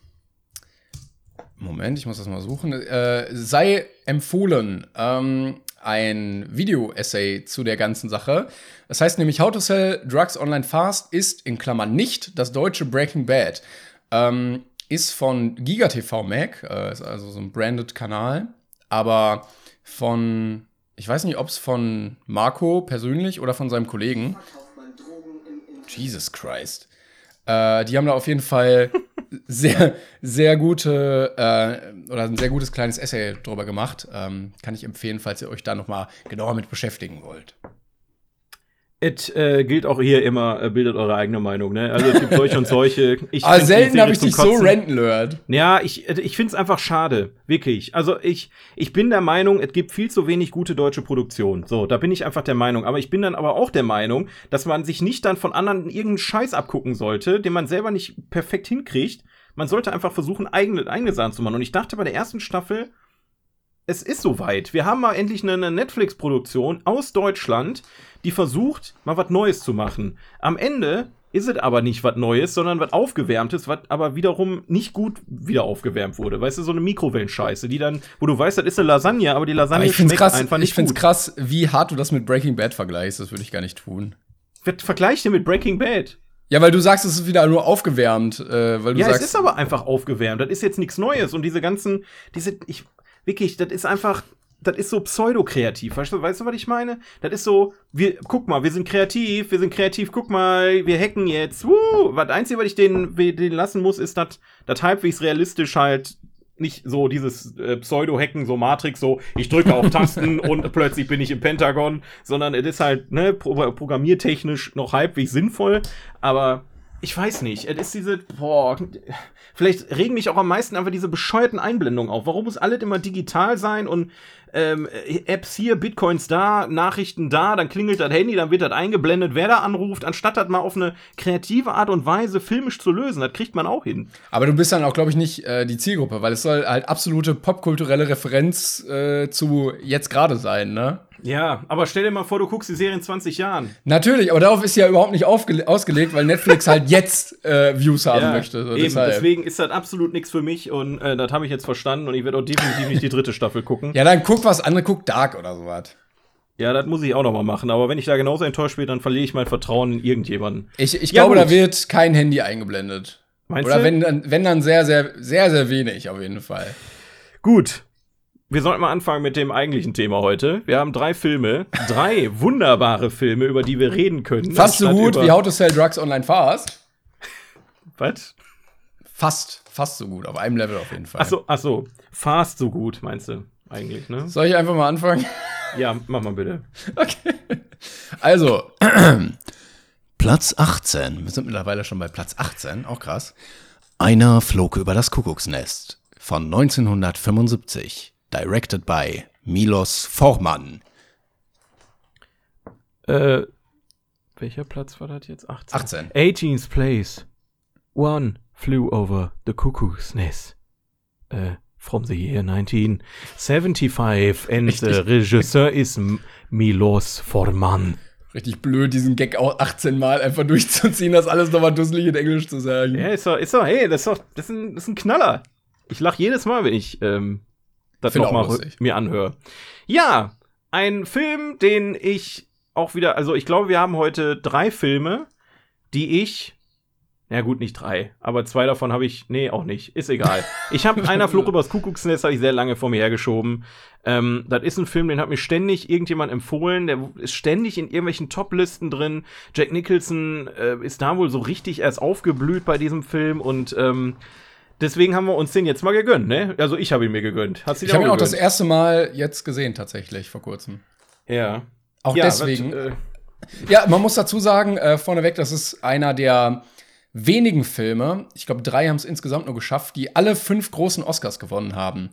Moment, ich muss das mal suchen. Äh, sei empfohlen ähm, ein Video-Essay zu der ganzen Sache. Das heißt nämlich, How to Sell Drugs Online Fast ist in Klammern nicht das deutsche Breaking Bad. Ähm, ist von GigaTV Mac, äh, ist also so ein branded Kanal, aber von, ich weiß nicht, ob es von Marco persönlich oder von seinem Kollegen. Jesus Christ. Äh, die haben da auf jeden Fall sehr, sehr gute äh, oder ein sehr gutes kleines Essay drüber gemacht. Ähm, kann ich empfehlen, falls ihr euch da noch mal genauer mit beschäftigen wollt. Es äh, gilt auch hier immer, äh, bildet eure eigene Meinung, ne? Also es gibt solche und solche. Ich Aber die selten habe ich dich so ranten gehört. Ja, ich, äh, ich find's einfach schade, wirklich. Also ich, ich bin der Meinung, es gibt viel zu wenig gute deutsche Produktion. So, da bin ich einfach der Meinung. Aber ich bin dann aber auch der Meinung, dass man sich nicht dann von anderen irgendeinen Scheiß abgucken sollte, den man selber nicht perfekt hinkriegt. Man sollte einfach versuchen, eigene, eigene Sachen zu machen. Und ich dachte bei der ersten Staffel, es ist soweit. Wir haben mal endlich eine, eine Netflix-Produktion aus Deutschland, die versucht, mal was Neues zu machen. Am Ende ist es aber nicht was Neues, sondern was Aufgewärmtes, was aber wiederum nicht gut wieder aufgewärmt wurde. Weißt du, so eine Mikrowellenscheiße, die dann, wo du weißt, das ist eine Lasagne, aber die Lasagne Aber schmeckt krass, einfach nicht ich find's gut. krass, wie hart du das mit Breaking Bad vergleichst. Das würde ich gar nicht tun. Was vergleicht ihr mit Breaking Bad? Ja, weil du sagst, es ist wieder nur aufgewärmt, äh, weil du Ja, sagst, es ist aber einfach aufgewärmt. Das ist jetzt nichts Neues. Und diese ganzen, diese, ich, wirklich, das ist einfach, das ist so pseudokreativ. Weißt du, weißt du, was ich meine? Das ist so, wir, guck mal, wir sind kreativ, wir sind kreativ, guck mal, wir hacken jetzt. Woo! Das Einzige, was ich denen, denen lassen muss, ist, dass das halbwegs realistisch halt nicht so dieses äh, Pseudo-Hacken, so Matrix, so ich drücke auf Tasten und plötzlich bin ich im Pentagon, sondern es ist halt ne, pro programmiertechnisch noch halbwegs sinnvoll, aber ich weiß nicht, es ist diese, boah, vielleicht regen mich auch am meisten einfach diese bescheuerten Einblendungen auf. Warum muss alles immer digital sein und ähm, Apps hier, Bitcoins da, Nachrichten da, dann klingelt das Handy, dann wird das eingeblendet, wer da anruft, anstatt das mal auf eine kreative Art und Weise filmisch zu lösen. Das kriegt man auch hin. Aber du bist dann auch, glaube ich, nicht äh, die Zielgruppe, weil es soll halt absolute popkulturelle Referenz äh, zu jetzt gerade sein, ne? Ja, aber stell dir mal vor, du guckst die Serie in 20 Jahren. Natürlich, aber darauf ist sie ja überhaupt nicht ausgelegt, weil Netflix halt jetzt äh, Views haben möchte. So, eben, deshalb. deswegen ist das absolut nichts für mich und äh, das habe ich jetzt verstanden und ich werde auch definitiv nicht die dritte Staffel gucken. Ja, dann guck was andere, guck Dark oder sowas. Ja, das muss ich auch noch mal machen. Aber wenn ich da genauso enttäuscht bin, dann verliere ich mein Vertrauen in irgendjemanden. Ich, ich Ja, glaube, gut. da wird kein Handy eingeblendet. Meinst Oder du? wenn dann, wenn dann sehr, sehr, sehr, sehr wenig auf jeden Fall. Gut. Wir sollten mal anfangen mit dem eigentlichen Thema heute. Wir haben drei Filme, drei wunderbare Filme, über die wir reden können. Fast so gut wie How to Sell Drugs Online Fast. Was? Fast, fast so gut, auf einem Level auf jeden Fall. Ach so, ach so. Fast so gut, meinst du? Eigentlich, ne? Soll ich einfach mal anfangen? Ja, mach mal bitte. Okay. Also, Platz 18. Wir sind mittlerweile schon bei Platz 18, auch krass. Einer flog über das Kuckucksnest von 1975. Directed by Milos Forman. Äh, welcher Platz war das jetzt? 18. 18. 18th place. One flew over the cuckoo's nest. Äh, from the year 1975. And the regisseur is Milos Forman. Richtig blöd, diesen Gag auch 18 Mal einfach durchzuziehen, das alles nochmal dusselig in Englisch zu sagen. Ja, ist doch, ist doch, hey, das ist doch, das ist ein, das ist ein Knaller. Ich lach jedes Mal, wenn ich ähm, das nochmal mir anhöre. Ja, ein Film, den ich auch wieder, also ich glaube, wir haben heute drei Filme, die ich, ja gut, nicht drei, aber zwei davon habe ich, nee, auch nicht, ist egal. Ich habe einer Flug übers Kuckucksnest, habe ich sehr lange vor mir hergeschoben. Ähm, das ist ein Film, den hat mir ständig irgendjemand empfohlen, der ist ständig in irgendwelchen Top-Listen drin. Jack Nicholson äh, ist da wohl so richtig erst aufgeblüht bei diesem Film und ähm, deswegen haben wir uns den jetzt mal gegönnt, ne? Also ich habe ihn mir gegönnt. Hast Ich habe ihn auch das erste Mal jetzt gesehen, tatsächlich, vor kurzem. Ja. Auch ja, deswegen. Äh, Ja, man muss dazu sagen, äh, vorneweg, das ist einer der wenigen Filme, ich glaube, drei haben es insgesamt nur geschafft, die alle fünf großen Oscars gewonnen haben.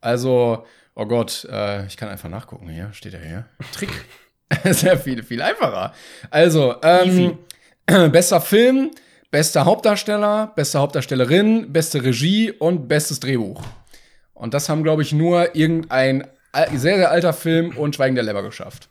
Also, oh Gott, äh, ich kann einfach nachgucken hier, steht er hier. Trick. Sehr viel, viel einfacher. Also, ähm, bester Film, bester Hauptdarsteller, beste Hauptdarstellerin, beste Regie und bestes Drehbuch. Und das haben, glaube ich, nur irgendein sehr, sehr alter Film und Schweigen der Lämmer geschafft.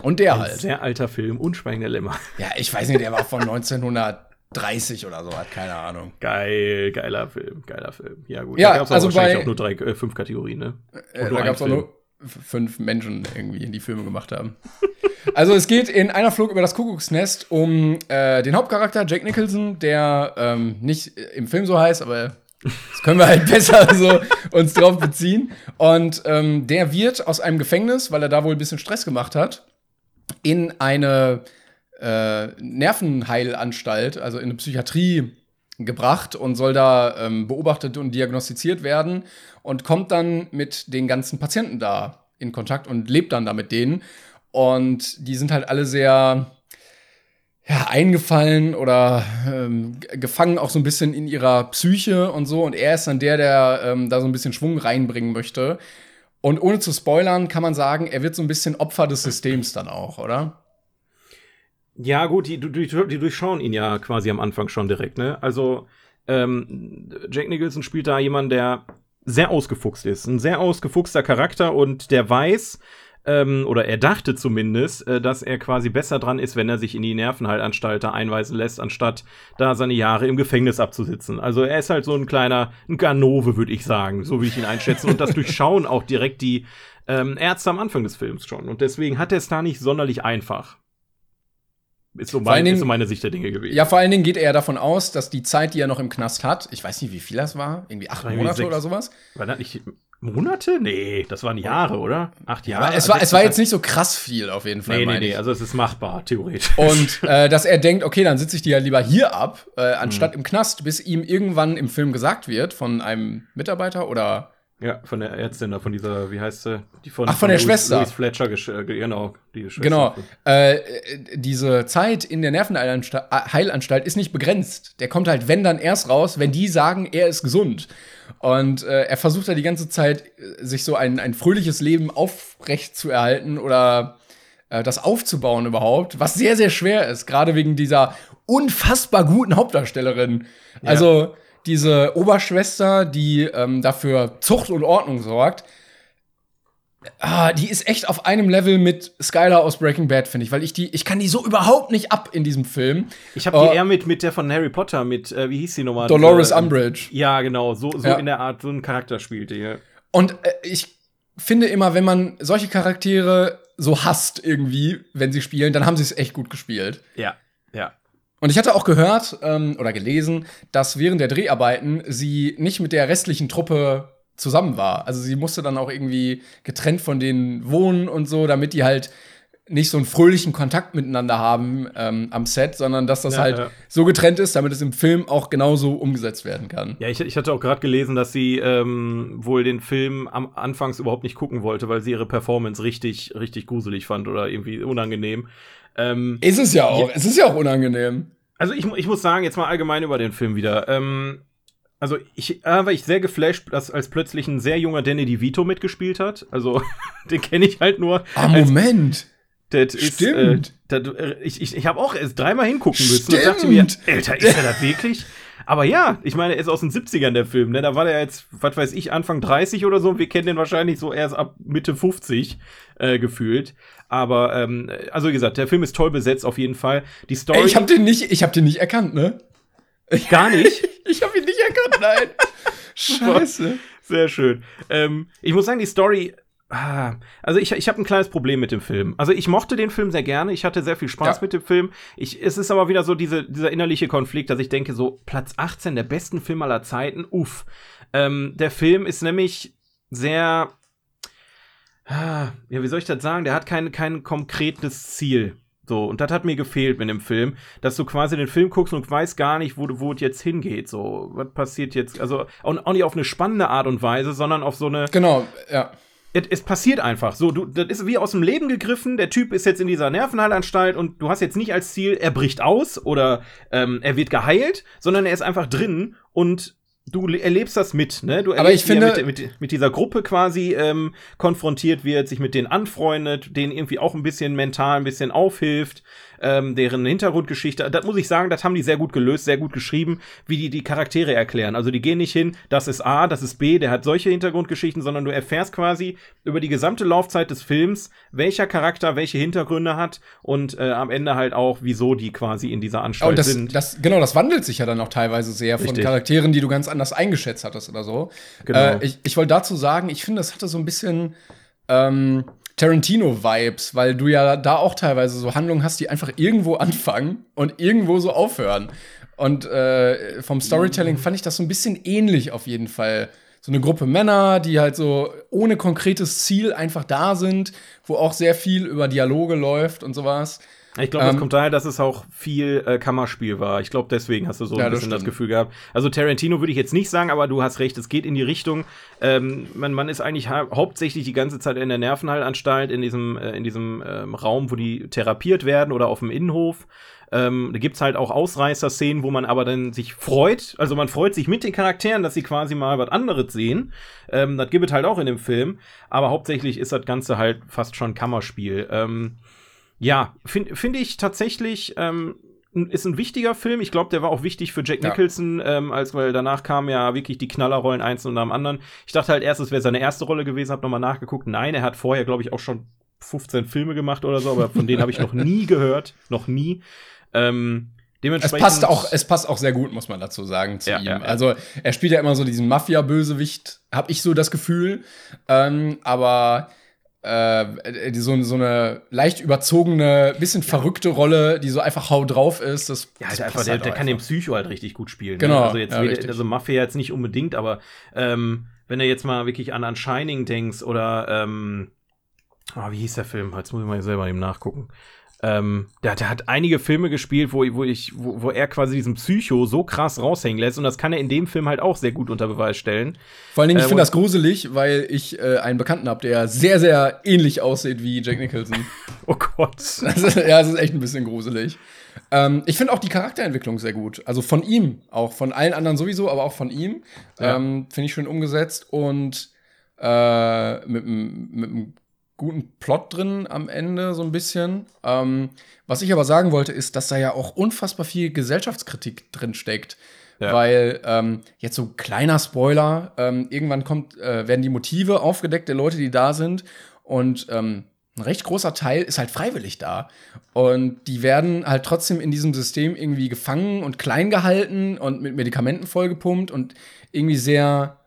Und der ein halt. sehr alter Film, Unschweigender Lämmer. Ja, ich weiß nicht, der war von 1930 oder so, hat keine Ahnung. Geil, geiler Film, geiler Film. Ja, gut. Ja, da gab's also aber wahrscheinlich bei- auch nur drei, äh, fünf Kategorien, ne? Äh, Und da gab es auch nur fünf Menschen irgendwie, die Filme gemacht haben. also es geht in einer Flug über das Kuckucksnest um äh, den Hauptcharakter Jack Nicholson, der ähm, nicht im Film so heißt, aber das können wir halt besser so uns drauf beziehen. Und ähm, der wird aus einem Gefängnis, weil er da wohl ein bisschen Stress gemacht hat, in eine äh, Nervenheilanstalt, also in eine Psychiatrie gebracht und soll da ähm, beobachtet und diagnostiziert werden und kommt dann mit den ganzen Patienten da in Kontakt und lebt dann da mit denen. Und die sind halt alle sehr ja, eingefallen oder ähm, gefangen auch so ein bisschen in ihrer Psyche und so. Und er ist dann der, der ähm, da so ein bisschen Schwung reinbringen möchte. Und ohne zu spoilern, kann man sagen, er wird so ein bisschen Opfer des Systems dann auch, oder? Ja, gut, die, die, die durchschauen ihn ja quasi am Anfang schon direkt, ne? Also, ähm, Jack Nicholson spielt da jemanden, der sehr ausgefuchst ist. Ein sehr ausgefuchster Charakter und der weiß, ähm, oder er dachte zumindest, äh, dass er quasi besser dran ist, wenn er sich in die Nervenheilanstalt einweisen lässt, anstatt da seine Jahre im Gefängnis abzusitzen. Also er ist halt so ein kleiner, ein Ganove, würde ich sagen, so wie ich ihn einschätze. Und das durchschauen auch direkt die ähm, Ärzte am Anfang des Films schon. Und deswegen hat er es da nicht sonderlich einfach. Ist so, mein, Dingen- ist so meine Sicht der Dinge gewesen. Ja, vor allen Dingen geht er ja davon aus, dass die Zeit, die er noch im Knast hat, ich weiß nicht, wie viel das war, irgendwie acht Irgendwie Monate sechs. oder sowas. War das nicht Monate? Nee, das waren Jahre, oder? Acht Jahre. Aber es war, es war jetzt nicht so krass viel auf jeden Fall. Nee, nee, nee, also es ist machbar, theoretisch. Und äh, dass er denkt, okay, dann sitze ich die ja lieber hier ab, äh, Mhm. anstatt im Knast, bis ihm irgendwann im Film gesagt wird von einem Mitarbeiter oder ja, von der Ärztin da, von dieser, wie heißt sie? Die von, Ach, von der Louis, Schwester. Louis Fletcher, äh, genau, die Schwester. Genau. Äh, äh, diese Zeit in der Nervenheilanstalt Heilanstalt ist nicht begrenzt. Der kommt halt, wenn dann erst raus, wenn die sagen, er ist gesund. Und äh, er versucht da die ganze Zeit, äh, sich so ein, ein fröhliches Leben aufrecht zu erhalten oder äh, das aufzubauen überhaupt, was sehr, sehr schwer ist, gerade wegen dieser unfassbar guten Hauptdarstellerin. Also diese Oberschwester, die ähm, dafür Zucht und Ordnung sorgt, Ah, die ist echt auf einem Level mit Skylar aus Breaking Bad, finde ich, weil ich die, ich kann die so überhaupt nicht ab in diesem Film. Ich habe Äh, die eher mit, mit der von Harry Potter, mit, äh, wie hieß die nochmal? Dolores Äh, Umbridge. Ja, genau, so, so Ja. in der Art, so ein Charakter spielte. Ja. Und äh, ich finde immer, wenn man solche Charaktere so hasst irgendwie, wenn sie spielen, dann haben sie es echt gut gespielt. Ja. Und ich hatte auch gehört ähm, oder gelesen, dass während der Dreharbeiten sie nicht mit der restlichen Truppe zusammen war. Also sie musste dann auch irgendwie getrennt von denen wohnen und so, damit die halt nicht so einen fröhlichen Kontakt miteinander haben ähm, am Set, sondern dass das Ja, halt ja. so getrennt ist, damit es im Film auch genauso umgesetzt werden kann. Ja, ich, ich hatte auch gerade gelesen, dass sie ähm, wohl den Film am Anfangs überhaupt nicht gucken wollte, weil sie ihre Performance richtig, richtig gruselig fand oder irgendwie unangenehm. Ähm, Ist es ja auch. Es ist ja auch unangenehm. also ich, ich muss sagen, jetzt mal allgemein über den Film wieder. Ähm, also ich äh, war ich sehr geflasht, dass als plötzlich ein sehr junger Danny DeVito mitgespielt hat. Also den kenne ich halt nur. Ah, Moment. das ist, stimmt. Äh, das, äh, ich ich, ich habe auch erst dreimal hingucken müssen und dachte mir, Stimmt. Alter, ist er das wirklich? Aber ja, ich meine, er ist aus den 70ern der Film, ne? Da war der jetzt, was weiß ich, Anfang 30 oder so. Wir kennen den wahrscheinlich so erst ab Mitte 50 äh, gefühlt. Aber ähm, also wie gesagt, der Film ist toll besetzt auf jeden Fall. Die Story Ey, ich hab den nicht, ich hab den nicht erkannt, ne? gar nicht. Ich hab ihn nicht erkannt, nein. Scheiße. Sehr schön. Ähm, ich muss sagen, die Story. Ah, also ich, ich habe ein kleines Problem mit dem Film. Also ich mochte den Film sehr gerne. Ich hatte sehr viel Spaß Ja. mit dem Film. Ich, es ist aber wieder so diese, dieser innerliche Konflikt, dass ich denke, so Platz 18 der besten Film aller Zeiten. Uff. Ähm, der Film ist nämlich sehr. Ah, ja, wie soll ich das sagen? Der hat kein, kein konkretes Ziel. So, und das hat mir gefehlt mit dem Film, dass du quasi den Film guckst und weißt gar nicht, wo, du- wo es jetzt hingeht. So, was passiert jetzt? Also, auch, auch nicht auf eine spannende Art und Weise, sondern auf so eine. Genau, ja. Es, passiert einfach. So, du, das ist wie aus dem Leben gegriffen. Der Typ ist jetzt in dieser Nervenheilanstalt und du hast jetzt nicht als Ziel, er bricht aus oder ähm, er wird geheilt, sondern er ist einfach drin und du le- erlebst das mit, ne? Du Aber ich er finde- mit, mit, mit dieser Gruppe quasi ähm, konfrontiert wird, sich mit denen anfreundet, denen irgendwie auch ein bisschen mental ein bisschen aufhilft, ähm, deren Hintergrundgeschichte. Das muss ich sagen, das haben die sehr gut gelöst, sehr gut geschrieben, wie die die Charaktere erklären. Also die gehen nicht hin, das ist A, das ist B, der hat solche Hintergrundgeschichten, sondern du erfährst quasi über die gesamte Laufzeit des Films, welcher Charakter welche Hintergründe hat und äh, am Ende halt auch, wieso die quasi in dieser Anstalt Und das, sind. das, genau, das wandelt sich ja dann auch teilweise sehr von Richtig. Charakteren, die du ganz anders eingeschätzt hattest oder so. Genau. Äh, ich ich wollte dazu sagen, ich finde, das hatte so ein bisschen ähm, Tarantino-Vibes, weil du ja da auch teilweise so Handlungen hast, die einfach irgendwo anfangen und irgendwo so aufhören. Und äh, vom Storytelling fand ich das so ein bisschen ähnlich auf jeden Fall. So eine Gruppe Männer, die halt so ohne konkretes Ziel einfach da sind, wo auch sehr viel über Dialoge läuft und sowas. Ich glaube, das Ähm, kommt daher, dass es auch viel äh, Kammerspiel war. Ich glaube, deswegen hast du so Ja, ein das bisschen das, stimmt. Gefühl gehabt. Also Tarantino würde ich jetzt nicht sagen, aber du hast recht, es geht in die Richtung. Ähm, man, man ist eigentlich hau hauptsächlich die ganze Zeit in der Nervenheilanstalt, in diesem, äh, in diesem ähm, Raum, wo die therapiert werden oder auf dem Innenhof. Ähm, da gibt's halt auch Ausreißer-Szenen, wo man aber dann sich freut. Also man freut sich mit den Charakteren, dass sie quasi mal was anderes sehen. Ähm, das gibt es halt auch in dem Film. Aber hauptsächlich ist das Ganze halt fast schon Kammerspiel. Ähm, ja, finde find ich tatsächlich, ähm, ist ein wichtiger Film. Ich glaube, der war auch wichtig für Jack Ja. Nicholson, ähm, als weil danach kamen ja wirklich die Knallerrollen eins und nach dem anderen. Ich dachte halt erst, es wäre seine erste Rolle gewesen, habe nochmal nachgeguckt. Nein, er hat vorher, glaube ich, auch schon 15 Filme gemacht oder so, aber von denen habe ich noch nie gehört. Noch nie. Ähm, Es dementsprechend. passt auch, es passt auch sehr gut, muss man dazu sagen, zu Ja, ihm. ja, ja. Also er spielt ja immer so diesen Mafia-Bösewicht, habe ich so das Gefühl. Ähm, aber äh, so, so eine leicht überzogene, bisschen verrückte Rolle, die so einfach hau drauf ist, das, Ja, das halt einfach, der, halt der kann den. Psycho halt richtig gut spielen. Genau, Ne? Also jetzt ja, weder- also Mafia jetzt nicht unbedingt, aber ähm, wenn du jetzt mal wirklich an, an Shining denkst oder ähm, ah, wie hieß der Film? Jetzt muss ich mal selber eben nachgucken. Ähm, der, der hat einige Filme gespielt, wo, wo ich, wo, wo er quasi diesen Psycho so krass raushängen lässt und das kann er in dem Film halt auch sehr gut unter Beweis stellen. Vor allen Dingen, ich Äh, finde das gruselig, weil ich äh, einen Bekannten habe, der sehr, sehr ähnlich aussieht wie Jack Nicholson. Oh Gott. Also, ja, es ist echt ein bisschen gruselig. Ähm, ich finde auch die Charakterentwicklung sehr gut. Also von ihm, auch von allen anderen sowieso, aber auch von ihm. Ja. Ähm, finde ich schön umgesetzt und äh, mit einem guten Plot drin am Ende, so ein bisschen. Ähm, was ich aber sagen wollte, ist, dass da ja auch unfassbar viel Gesellschaftskritik drin steckt. Ja. Weil, ähm, jetzt so kleiner Spoiler, ähm, irgendwann kommt, äh, werden die Motive aufgedeckt der Leute, die da sind. Und ähm, ein recht großer Teil ist halt freiwillig da. Und die werden halt trotzdem in diesem System irgendwie gefangen und klein gehalten und mit Medikamenten vollgepumpt und irgendwie sehr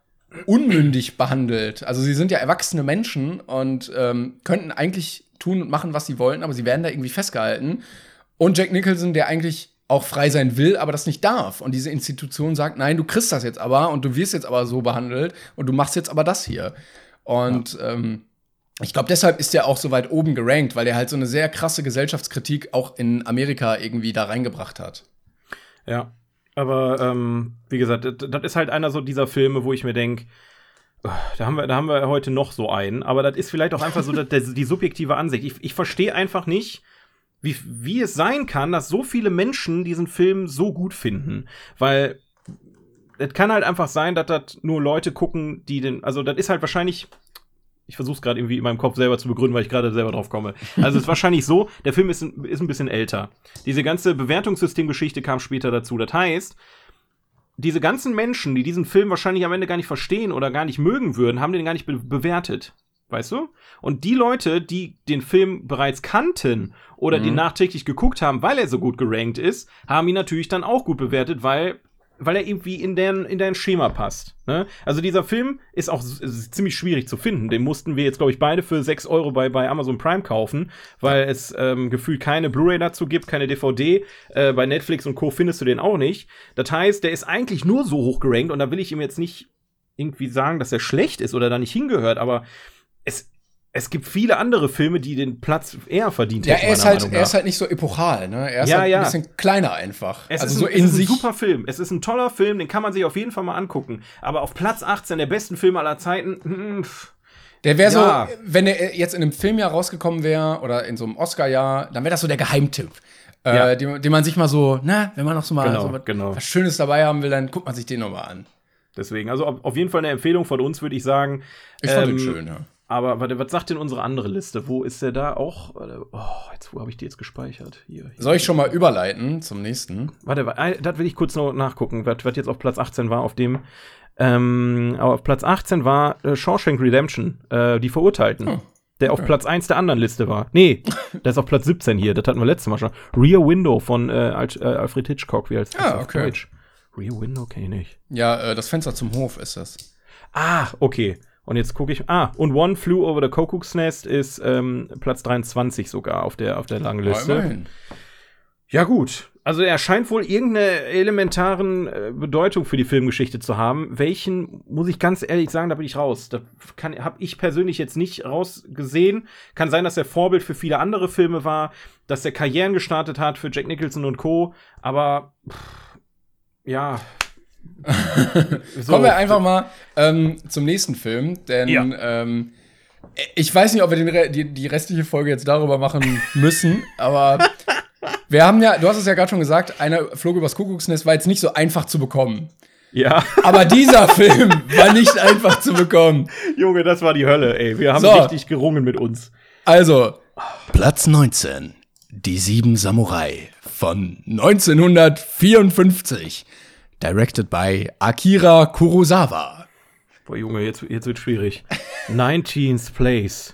unmündig behandelt. Also sie sind ja erwachsene Menschen und ähm, könnten eigentlich tun und machen, was sie wollten, aber sie werden da irgendwie festgehalten. Und Jack Nicholson, der eigentlich auch frei sein will, aber das nicht darf. Und diese Institution sagt, nein, du kriegst das jetzt aber und du wirst jetzt aber so behandelt und du machst jetzt aber das hier. Und ja. ähm, ich glaube, deshalb ist er auch so weit oben gerankt, weil er halt so eine sehr krasse Gesellschaftskritik auch in Amerika irgendwie da reingebracht hat. Ja, aber ähm, wie gesagt, das, das ist halt einer so dieser Filme, wo ich mir denke, da haben, wir, da haben wir heute noch so einen, aber das ist vielleicht auch einfach so das, die subjektive Ansicht. Ich, ich verstehe einfach nicht, wie, wie es sein kann, dass so viele Menschen diesen Film so gut finden. Weil es kann halt einfach sein, dass das nur Leute gucken, die den. Also, das ist halt wahrscheinlich. Ich versuche es gerade irgendwie in meinem Kopf selber zu begründen, weil ich gerade selber drauf komme. Also es ist wahrscheinlich so, der Film ist, ist ein bisschen älter. Diese ganze Bewertungssystemgeschichte kam später dazu. Das heißt, diese ganzen Menschen, die diesen Film wahrscheinlich am Ende gar nicht verstehen oder gar nicht mögen würden, haben den gar nicht be bewertet. Weißt du? Und die Leute, die den Film bereits kannten oder mhm. den nachträglich geguckt haben, weil er so gut gerankt ist, haben ihn natürlich dann auch gut bewertet, weil weil er irgendwie in dein, in dein Schema passt. Ne? Also dieser Film ist auch ist ziemlich schwierig zu finden. Den mussten wir jetzt, glaube ich, beide für 6 Euro bei, bei Amazon Prime kaufen, weil es ähm, gefühlt keine Blu-ray dazu gibt, keine DVD. Äh, bei Netflix und Co. findest du den auch nicht. Das heißt, der ist eigentlich nur so hoch gerankt und da will ich ihm jetzt nicht irgendwie sagen, dass er schlecht ist oder da nicht hingehört, aber es, gibt viele andere Filme, die den Platz eher verdient hätten. Ja, er ist, halt, er ist halt nicht so epochal, ne? Er ist ja, halt ja. ein bisschen kleiner einfach. Es also ist so ein, in es ist sich. ein super Film. Es ist ein toller Film, den kann man sich auf jeden Fall mal angucken. Aber auf Platz 18 der besten Filme aller Zeiten, hm, der wäre ja. so, wenn er jetzt in einem Filmjahr rausgekommen wäre oder in so einem Oscar-Jahr, dann wäre das so der Geheimtipp. Äh, ja. den, den, man sich mal so, na, wenn man noch so mal genau, so was, genau. was Schönes dabei haben will, dann guckt man sich den nochmal an. Deswegen, also auf jeden Fall eine Empfehlung von uns, würde ich sagen. Ich fand ähm, den schön, ja. Aber warte, was sagt denn unsere andere Liste? Wo ist der da auch? Oh, jetzt, wo habe ich die jetzt gespeichert? Hier, hier. Soll ich schon mal überleiten zum nächsten? Warte, das will ich kurz noch nachgucken, was, was jetzt auf Platz 18 war, auf dem. Ähm, auf Platz 18 war äh, Shawshank Redemption, äh, die Verurteilten. Oh. Der auf Platz 1 der anderen Liste war. Nee, der ist auf Platz 17 hier. Das hatten wir letztes Mal schon. Rear Window von äh, Alfred Hitchcock, wie das ah, okay. Deutsch? Rear Window kenne ich nicht. Ja, äh, das Fenster zum Hof ist das. Ah, okay. Und jetzt gucke ich. Ah, und One Flew Over the Kuckuck's Nest ist ähm, Platz 23 sogar auf der, auf der langen Liste. Ja, ja, gut. Also er scheint wohl irgendeine elementaren äh, Bedeutung für die Filmgeschichte zu haben. Welchen, muss ich ganz ehrlich sagen, da bin ich raus. Da habe ich persönlich jetzt nicht rausgesehen. Kann sein, dass er Vorbild für viele andere Filme war, dass er Karrieren gestartet hat für Jack Nicholson und Co. Aber pff, ja, so. Kommen wir einfach mal ähm, zum nächsten Film, denn ja. ähm, ich weiß nicht, ob wir den, die, die restliche Folge jetzt darüber machen müssen, aber wir haben ja, du hast es ja gerade schon gesagt, einer flog übers Kuckucksnest war jetzt nicht so einfach zu bekommen. Ja. Aber dieser Film war nicht einfach zu bekommen. Junge, das war die Hölle, ey. Wir haben so. richtig gerungen mit uns. Also, Platz 19. Die sieben Samurai von 1954. Directed by Akira Kurosawa. Boah, Junge, jetzt, jetzt wird schwierig. 19th Place.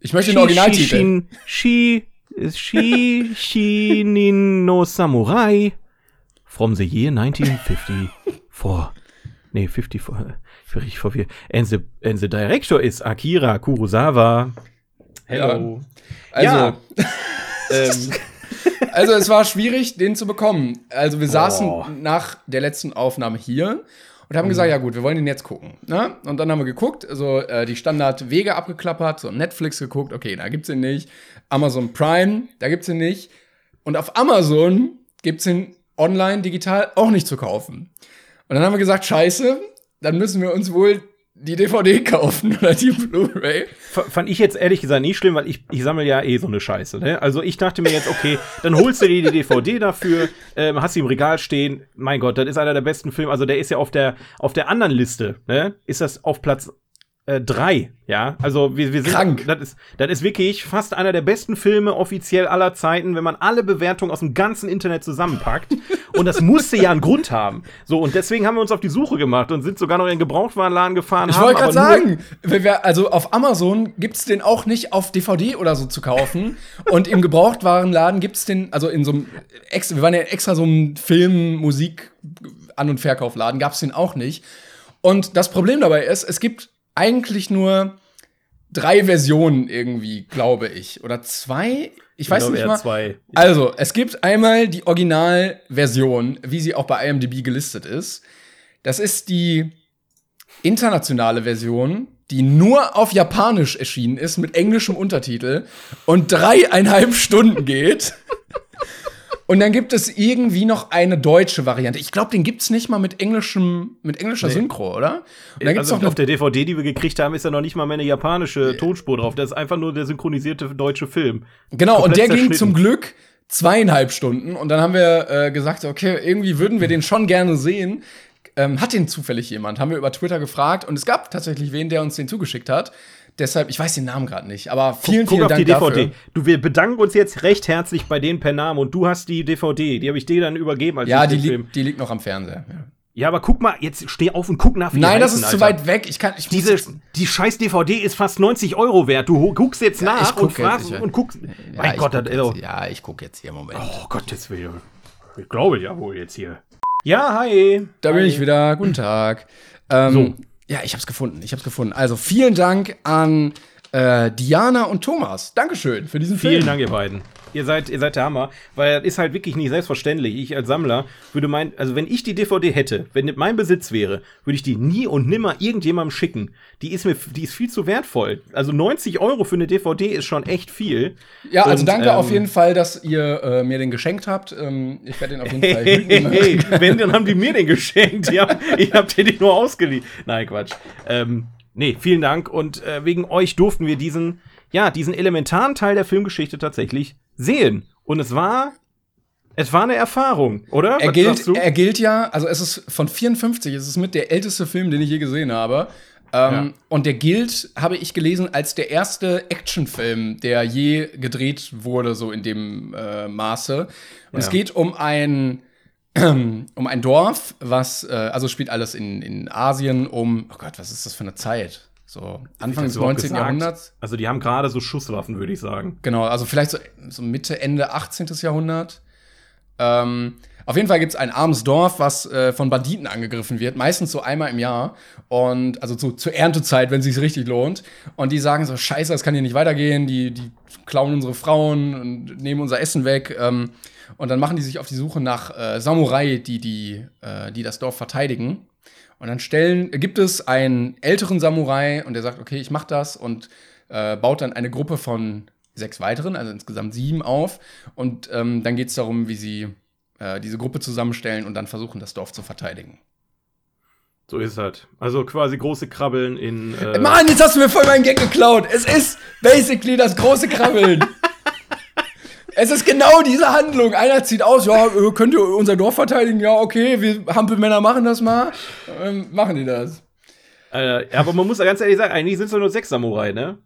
Ich möchte den Originaltitel. Shi, Shi, Shi, no Samurai from the year 1954. Nee, 54. Ich bin richtig verwirrt. And the, and the director is Akira Kurosawa. Hello. Ja. Also. Ja. ähm, also es war schwierig, den zu bekommen. Also wir saßen oh. nach der letzten Aufnahme hier und haben mhm. gesagt, ja gut, wir wollen den jetzt gucken. Ne? Und dann haben wir geguckt, also äh, die Standardwege abgeklappert, so Netflix geguckt, okay, da gibt's ihn nicht. Amazon Prime, da gibt's ihn nicht. Und auf Amazon gibt's ihn online, digital auch nicht zu kaufen. Und dann haben wir gesagt, scheiße, dann müssen wir uns wohl die DVD kaufen oder die Blu-ray. Fand ich jetzt ehrlich gesagt nicht schlimm, weil ich, ich sammle ja eh so eine Scheiße. Ne? Also ich dachte mir jetzt, okay, dann holst du dir die DVD dafür, ähm, hast sie im Regal stehen. Mein Gott, das ist einer der besten Filme. Also der ist ja auf der, auf der anderen Liste, ne? Ist das auf Platz äh, drei, ja. Also wir, wir sind. Krank. Das ist, das ist wirklich fast einer der besten Filme offiziell aller Zeiten, wenn man alle Bewertungen aus dem ganzen Internet zusammenpackt. und das musste ja einen Grund haben. So, und deswegen haben wir uns auf die Suche gemacht und sind sogar noch in den Gebrauchtwarenladen gefahren. Ich wollte gerade sagen, wir, also auf Amazon gibt's den auch nicht auf DVD oder so zu kaufen. und im Gebrauchtwarenladen gibt's den, also in so einem, wir waren ja extra so einem Film, Musik, An- und Verkaufladen, gab's den auch nicht. Und das Problem dabei ist, es gibt eigentlich nur drei Versionen irgendwie, glaube ich. Oder zwei? Ich weiß glaube nicht mal. zwei. Also, es gibt einmal die Originalversion, wie sie auch bei IMDb gelistet ist. Das ist die internationale Version, die nur auf Japanisch erschienen ist, mit englischem Untertitel und dreieinhalb Stunden geht. Und dann gibt es irgendwie noch eine deutsche Variante. Ich glaube, den gibt's nicht mal mit englischem, mit englischer Nee. Synchro, oder? Und dann gibt's also noch auf der DVD, die wir gekriegt haben, ist ja noch nicht mal mehr eine japanische Tonspur drauf. Das ist einfach nur der synchronisierte deutsche Film. Genau, und der ging zum Glück zweieinhalb Stunden. Und dann haben wir äh, gesagt, okay, irgendwie würden wir den schon gerne sehen. Ähm, hat den zufällig jemand? Haben wir über Twitter gefragt. Und es gab tatsächlich wen, der uns den zugeschickt hat. Deshalb, ich weiß den Namen gerade nicht, aber vielen, Guck vielen auf Dank die DVD. dafür. Du, wir bedanken uns jetzt recht herzlich bei denen per Namen und du hast die DVD. Die habe ich dir dann übergeben als Ja, ich die, liegt, die liegt noch am Fernseher. Ja. Ja, aber guck mal, jetzt steh auf und guck nach, wie Nein, das heißen, ist zu Alter. weit weg. Ich kann, ich Diese, die scheiß DVD ist fast 90 Euro wert. Du guckst jetzt Ja, ich nach guck und fragst jetzt, ja. und guckst. Ja, mein ich Gott, guck das, also, jetzt, ja, ich gucke jetzt hier, Moment. oh Gottes Willen. Ich glaube ja wohl jetzt hier. Ja, hi. Da bin hi. ich wieder. Guten Tag. Ähm, So. Ja, ich hab's gefunden. Ich hab's gefunden. Also vielen Dank an äh, Diana und Thomas. Dankeschön für diesen Film. Vielen Dank, ihr beiden. Ihr seid, ihr seid der Hammer, weil das ist halt wirklich nicht selbstverständlich. Ich als Sammler würde meinen, also wenn ich die DVD hätte, wenn das mein Besitz wäre, würde ich die nie und nimmer irgendjemandem schicken. Die ist mir, die ist viel zu wertvoll. Also 90 Euro für eine DVD ist schon echt viel. Ja, also Und, danke ähm, auf jeden Fall, dass ihr äh, mir den geschenkt habt. Ähm, ich werde den auf jeden Fall Hey, hey, hey, wenn, dann haben die mir den geschenkt. Ich hab dir den nur ausgeliehen. Nein, Quatsch. Ähm, nee, vielen Dank. Und äh, wegen euch durften wir diesen, ja, diesen elementaren Teil der Filmgeschichte tatsächlich sehen. Und es war, es war eine Erfahrung, oder? Er gilt, er gilt ja, also es ist von 54, es ist mit der älteste Film, den ich je gesehen habe. Ähm, Ja. Und der gilt, habe ich gelesen, als der erste Actionfilm, der je gedreht wurde, so in dem äh, Maße. Und es Ja. geht um ein, um ein Dorf, was, äh, also spielt alles in, in Asien um, oh Gott, was ist das für eine Zeit? So Anfang des du überhaupt 19. gesagt? Jahrhunderts. Also die haben gerade so Schusswaffen, würde ich sagen. Genau, also vielleicht so, so Mitte, Ende 18. Jahrhundert. Ähm, auf jeden Fall gibt es ein armes Dorf, was äh, von Banditen angegriffen wird, meistens so einmal im Jahr. Und also zu, zur Erntezeit, wenn es sich richtig lohnt. Und die sagen so: Scheiße, das kann hier nicht weitergehen. Die, die klauen unsere Frauen und nehmen unser Essen weg. Ähm, und dann machen die sich auf die Suche nach äh, Samurai, die, die, äh, die das Dorf verteidigen. Und dann stellen, gibt es einen älteren Samurai und der sagt, okay, ich mach das und äh, baut dann eine Gruppe von sechs weiteren, also insgesamt sieben auf. Und ähm, dann geht es darum, wie sie äh, diese Gruppe zusammenstellen und dann versuchen, das Dorf zu verteidigen. So ist es halt. Also quasi große Krabbeln in. Äh, Mann, jetzt hast du mir voll meinen Gag geklaut. Es ist basically das große Krabbeln. es ist genau diese Handlung. Einer zieht aus, ja, äh, könnt ihr unser Dorf verteidigen? Ja, okay, wir Hampelmänner machen das mal. Ähm, machen die das. äh, aber man muss ja ganz ehrlich sagen, eigentlich sind es nur sechs Samurai, ne?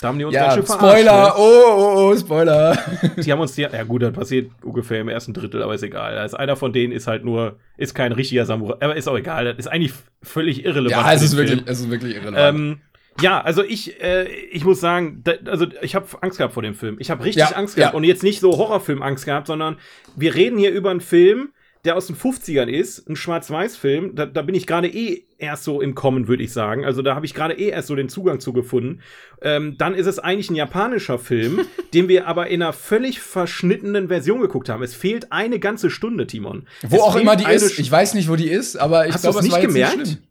Da haben die uns Ja, ganz schön verarscht, Spoiler, ne? oh, oh, oh, Spoiler. Die haben uns die, ja gut, das passiert ungefähr im ersten Drittel, aber ist egal. Also einer von denen ist halt nur, ist kein richtiger Samurai, aber ist auch egal. Das ist eigentlich völlig irrelevant. ja, es ist wirklich, es ist wirklich irrelevant. Ähm, ja, also ich, äh, ich muss sagen, da, also ich habe Angst gehabt vor dem Film. Ich habe richtig Ja, Angst gehabt ja. und jetzt nicht so Horrorfilm-Angst gehabt, sondern wir reden hier über einen Film, der aus den 50ern ist, ein Schwarz-Weiß-Film. Da, da bin ich gerade eh erst so im Kommen, würde ich sagen. Also da habe ich gerade eh erst so den Zugang zu gefunden. Ähm, dann ist es eigentlich ein japanischer Film, den wir aber in einer völlig verschnittenen Version geguckt haben. Es fehlt eine ganze Stunde, Timon. wo es auch immer die ist, ich weiß nicht, wo die ist, aber ich glaube, es war nicht jetzt gemerkt? nicht schlimm.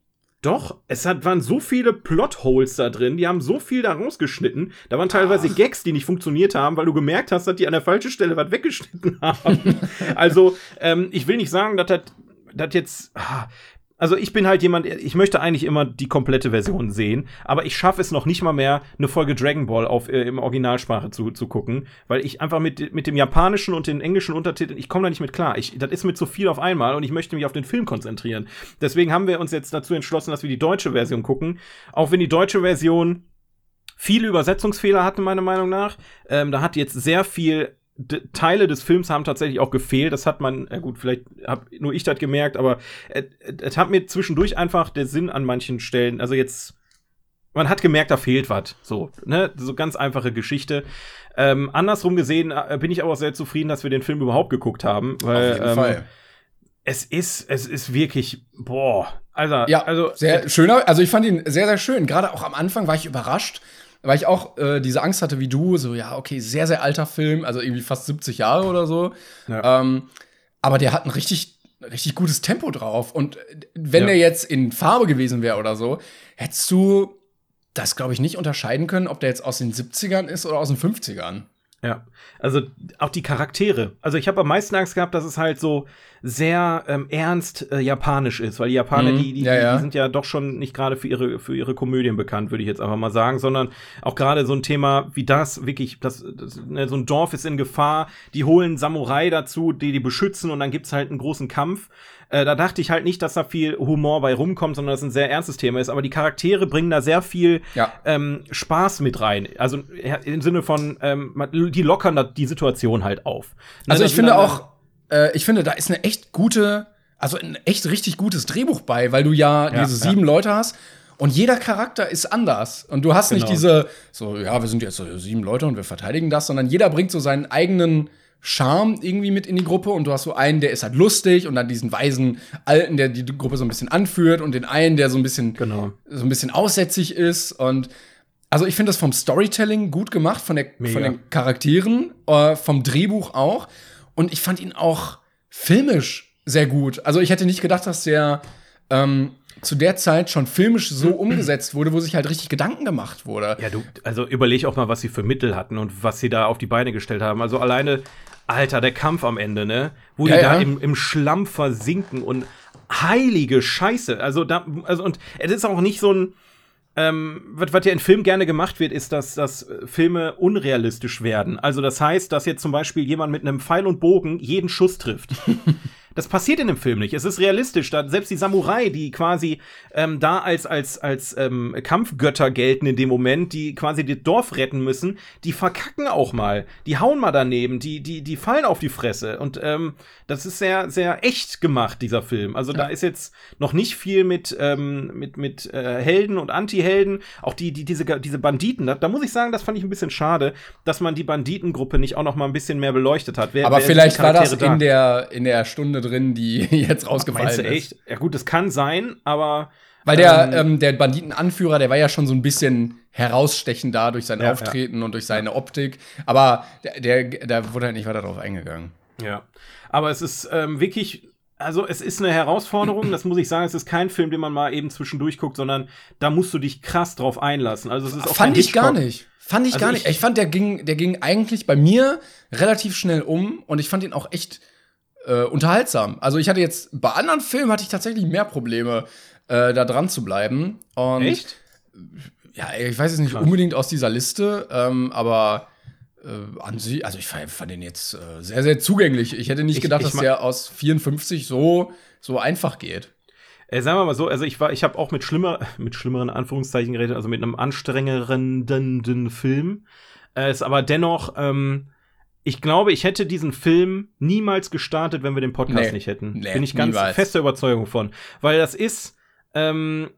Doch, es hat, waren so viele Plotholes da drin, die haben so viel da rausgeschnitten. Da waren teilweise Gags, die nicht funktioniert haben, weil du gemerkt hast, dass die an der falschen Stelle was weggeschnitten haben. also, ähm, ich will nicht sagen, dass das das jetzt. ah, Also ich bin halt jemand, ich möchte eigentlich immer die komplette Version sehen, aber ich schaffe es noch nicht mal mehr, eine Folge Dragon Ball auf, äh, im Originalsprache zu, zu gucken, weil ich einfach mit, mit dem japanischen und den englischen Untertiteln, ich komme da nicht mit klar. Ich, das ist mit zu viel auf einmal und ich möchte mich auf den Film konzentrieren. Deswegen haben wir uns jetzt dazu entschlossen, dass wir die deutsche Version gucken, auch wenn die deutsche Version viele Übersetzungsfehler hatte, meiner Meinung nach. Ähm, da hat jetzt sehr viel Teile des Films haben tatsächlich auch gefehlt. Das hat man, ja gut, vielleicht hab nur ich das gemerkt, aber es hat mir zwischendurch einfach der Sinn an manchen Stellen, also jetzt, man hat gemerkt, da fehlt was. So, ne? So ganz einfache Geschichte. Ähm, andersrum gesehen äh, bin ich aber auch sehr zufrieden, dass wir den Film überhaupt geguckt haben, weil Auf jeden ähm, Fall. es ist, es ist wirklich, boah, Also, Ja, also sehr schöner. Also ich fand ihn sehr, sehr schön. Gerade auch am Anfang war ich überrascht, weil ich auch äh, diese Angst hatte wie du, so ja, okay, sehr, sehr alter Film, also irgendwie fast 70 Jahre oder so. Ja. Ähm, aber der hat ein richtig, richtig gutes Tempo drauf. Und äh, wenn Ja. der jetzt in Farbe gewesen wäre oder so, hättest du das, glaube ich, nicht unterscheiden können, ob der jetzt aus den 70ern ist oder aus den 50ern. Ja, also auch die Charaktere. Also ich habe am meisten Angst gehabt, dass es halt so sehr ähm, ernst äh, japanisch ist, weil die Japaner, Mhm, die, die, ja, ja. die sind ja doch schon nicht gerade für ihre, für ihre Komödien bekannt, würde ich jetzt einfach mal sagen, sondern auch gerade so ein Thema wie das, wirklich, das, das, ne, so ein Dorf ist in Gefahr, die holen Samurai dazu, die die beschützen und dann gibt's halt einen großen Kampf. Äh, da dachte ich halt nicht, dass da viel Humor bei rumkommt, sondern dass es ein sehr ernstes Thema ist. Aber die Charaktere bringen da sehr viel Ja. ähm, Spaß mit rein. Also ja, im Sinne von, ähm, die lockern da die Situation halt auf. Ne, Also ich finde auch, äh, ich finde, da ist eine echt gute, also ein echt richtig gutes Drehbuch bei, weil du ja, Ja, diese ja. sieben Leute hast und jeder Charakter ist anders. Und du hast nicht Genau. diese, so, ja, wir sind jetzt so sieben Leute und wir verteidigen das, sondern jeder bringt so seinen eigenen Charme irgendwie mit in die Gruppe und du hast so einen, der ist halt lustig und dann diesen weisen Alten, der die Gruppe so ein bisschen anführt und den einen, der so ein bisschen Genau. so ein bisschen aussätzig ist und also ich finde das vom Storytelling gut gemacht, von, der, Mega. von den Charakteren, äh, vom Drehbuch auch. Und ich fand ihn auch filmisch sehr gut. Also ich hätte nicht gedacht, dass der ähm, zu der Zeit schon filmisch so umgesetzt wurde, wo sich halt richtig Gedanken gemacht wurde. Ja, du, also überleg auch mal, was sie für Mittel hatten und was sie da auf die Beine gestellt haben. Also alleine, Alter, der Kampf am Ende, ne? Wo Ja, die ja. da im, im Schlamm versinken und heilige Scheiße. Also da, also und es ist auch nicht so ein, ähm, was, was ja in Filmen gerne gemacht wird, ist, dass, dass äh, Filme unrealistisch werden. Also das heißt, dass jetzt zum Beispiel jemand mit einem Pfeil und Bogen jeden Schuss trifft. Das passiert in dem Film nicht. Es ist realistisch. Da, selbst die Samurai, die quasi ähm, da als, als, als ähm, Kampfgötter gelten in dem Moment, die quasi das Dorf retten müssen, die verkacken auch mal. Die hauen mal daneben, die, die, die fallen auf die Fresse. Und ähm, das ist sehr, sehr echt gemacht, dieser Film. Also da ist jetzt noch nicht viel mit, ähm, mit, mit äh, Helden und Anti-Helden. Auch die, die, diese, diese Banditen, da, da muss ich sagen, das fand ich ein bisschen schade, dass man die Banditengruppe nicht auch noch mal ein bisschen mehr beleuchtet hat. Wer, Aber wer vielleicht war das da? in der, in der Stunde drin, die jetzt rausgefallen Meinst du ist. echt? Ja gut, das kann sein, aber Weil der, Ähm, ähm, der Banditenanführer, der war ja schon so ein bisschen herausstechend da durch sein Ja, Auftreten und durch seine Optik. Aber der, der, der wurde halt nicht weiter darauf eingegangen. ja. Aber es ist ähm, wirklich, also es ist eine Herausforderung, das muss ich sagen. Es ist kein Film, den man mal eben zwischendurch guckt, sondern da musst du dich krass drauf einlassen. Also es ist auch Fand ich gar nicht. Fand ich Also gar ich- nicht. Ich fand, der ging, der ging eigentlich bei mir relativ schnell um und ich fand ihn auch echt äh, unterhaltsam. Also ich hatte jetzt, bei anderen Filmen hatte ich tatsächlich mehr Probleme, äh, da dran zu bleiben. Und Echt? ja, ich weiß jetzt nicht Krass. unbedingt aus dieser Liste, ähm, aber äh, an sich, also ich fand, den jetzt äh, sehr, sehr zugänglich. Ich hätte nicht Ich- gedacht, ich dass der aus 54 so, so einfach geht. Äh, sagen wir mal so, also ich war, ich habe auch mit schlimmer, mit schlimmeren Anführungszeichen geredet, also mit einem anstrengerenden Film. Äh, ist aber dennoch, ähm, ich glaube, ich hätte diesen Film niemals gestartet, wenn wir den Podcast Nee. nicht hätten. Nee, Bin ich ganz niemals. fester Überzeugung von. Weil das ist ähm,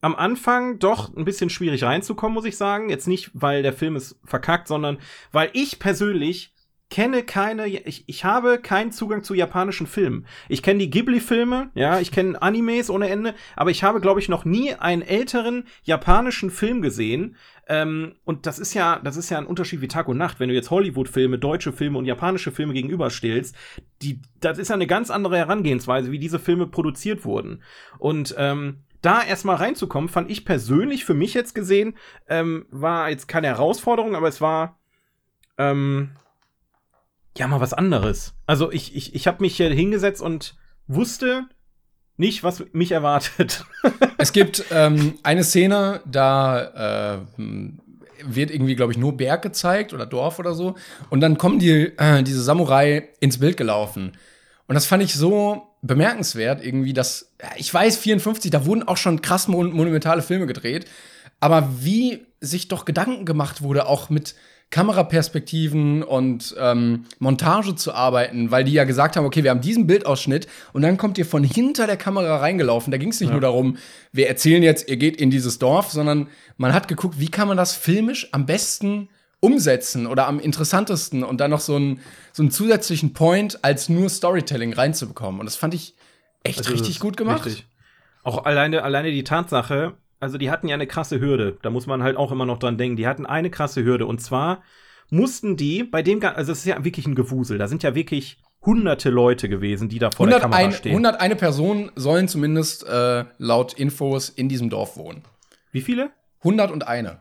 am Anfang doch ein bisschen schwierig reinzukommen, muss ich sagen. Jetzt nicht, weil der Film ist verkackt, sondern weil ich persönlich kenne keine, ich, ich habe keinen Zugang zu japanischen Filmen. Ich kenne die Ghibli-Filme, ja, ich kenne Animes ohne Ende, aber ich habe, glaube ich, noch nie einen älteren japanischen Film gesehen. Ähm, und das ist ja, das ist ja ein Unterschied wie Tag und Nacht. Wenn du jetzt Hollywood-Filme, deutsche Filme und japanische Filme gegenüberstellst, die, das ist ja eine ganz andere Herangehensweise, wie diese Filme produziert wurden. Und ähm, da erstmal reinzukommen, fand ich persönlich für mich jetzt gesehen, ähm, war jetzt keine Herausforderung, aber es war ähm, ja mal was anderes. Also ich, ich, ich habe mich hier hingesetzt und wusste nicht, was mich erwartet. Es gibt ähm, eine Szene, da äh, wird irgendwie, glaube ich, nur Berg gezeigt oder Dorf oder so. Und dann kommen die, äh, diese Samurai ins Bild gelaufen. Und das fand ich so bemerkenswert, irgendwie, dass, ich weiß, 54, da wurden auch schon krass mon monumentale Filme gedreht. Aber wie sich doch Gedanken gemacht wurde, auch mit Kameraperspektiven und ähm, Montage zu arbeiten, weil die ja gesagt haben, okay, wir haben diesen Bildausschnitt und dann kommt ihr von hinter der Kamera reingelaufen. Da ging es nicht nur darum, wir erzählen jetzt, ihr geht in dieses Dorf, sondern man hat geguckt, wie kann man das filmisch am besten umsetzen oder am interessantesten und dann noch so einen, so einen zusätzlichen Point als nur Storytelling reinzubekommen. Und das fand ich echt Also, richtig gut gemacht. Richtig. Auch alleine, alleine die Tatsache, also die hatten ja eine krasse Hürde. Da muss man halt auch immer noch dran denken. Die hatten eine krasse Hürde. Und zwar mussten die bei dem, also es ist ja wirklich ein Gewusel. Da sind ja wirklich hunderte Leute gewesen, die da vor 101, der Kamera stehen. 101 Personen sollen zumindest äh, laut Infos in diesem Dorf wohnen. Wie viele? 101.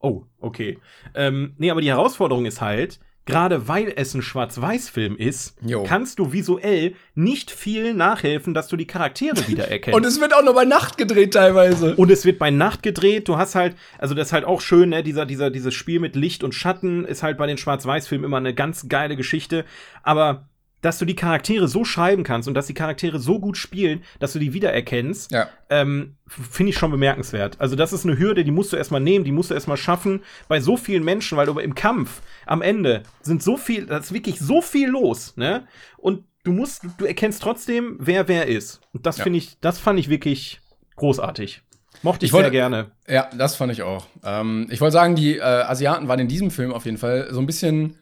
Oh, okay. Ähm, nee, aber die Herausforderung ist halt, gerade weil es ein Schwarz-Weiß-Film ist, Jo. kannst du visuell nicht viel nachhelfen, dass du die Charaktere wiedererkennst. Und es wird auch noch bei Nacht gedreht teilweise. Und es wird bei Nacht gedreht. Du hast halt, also das ist halt auch schön, ne? Dieser, dieser, dieses Spiel mit Licht und Schatten ist halt bei den Schwarz-Weiß-Filmen immer eine ganz geile Geschichte. Aber dass du die Charaktere so schreiben kannst und dass die Charaktere so gut spielen, dass du die wiedererkennst, Ja. ähm, finde ich schon bemerkenswert. Also, das ist eine Hürde, die musst du erstmal nehmen, die musst du erstmal schaffen bei so vielen Menschen, weil du im Kampf am Ende sind so viel, da ist wirklich so viel los, ne? Und du musst, du erkennst trotzdem, wer wer ist. Und das Ja. finde ich, das fand ich wirklich großartig. Mochte ich, Ich wollte- sehr gerne. Ja, das fand ich auch. Ähm, ich wollte sagen, die äh, Asiaten waren in diesem Film auf jeden Fall so ein bisschen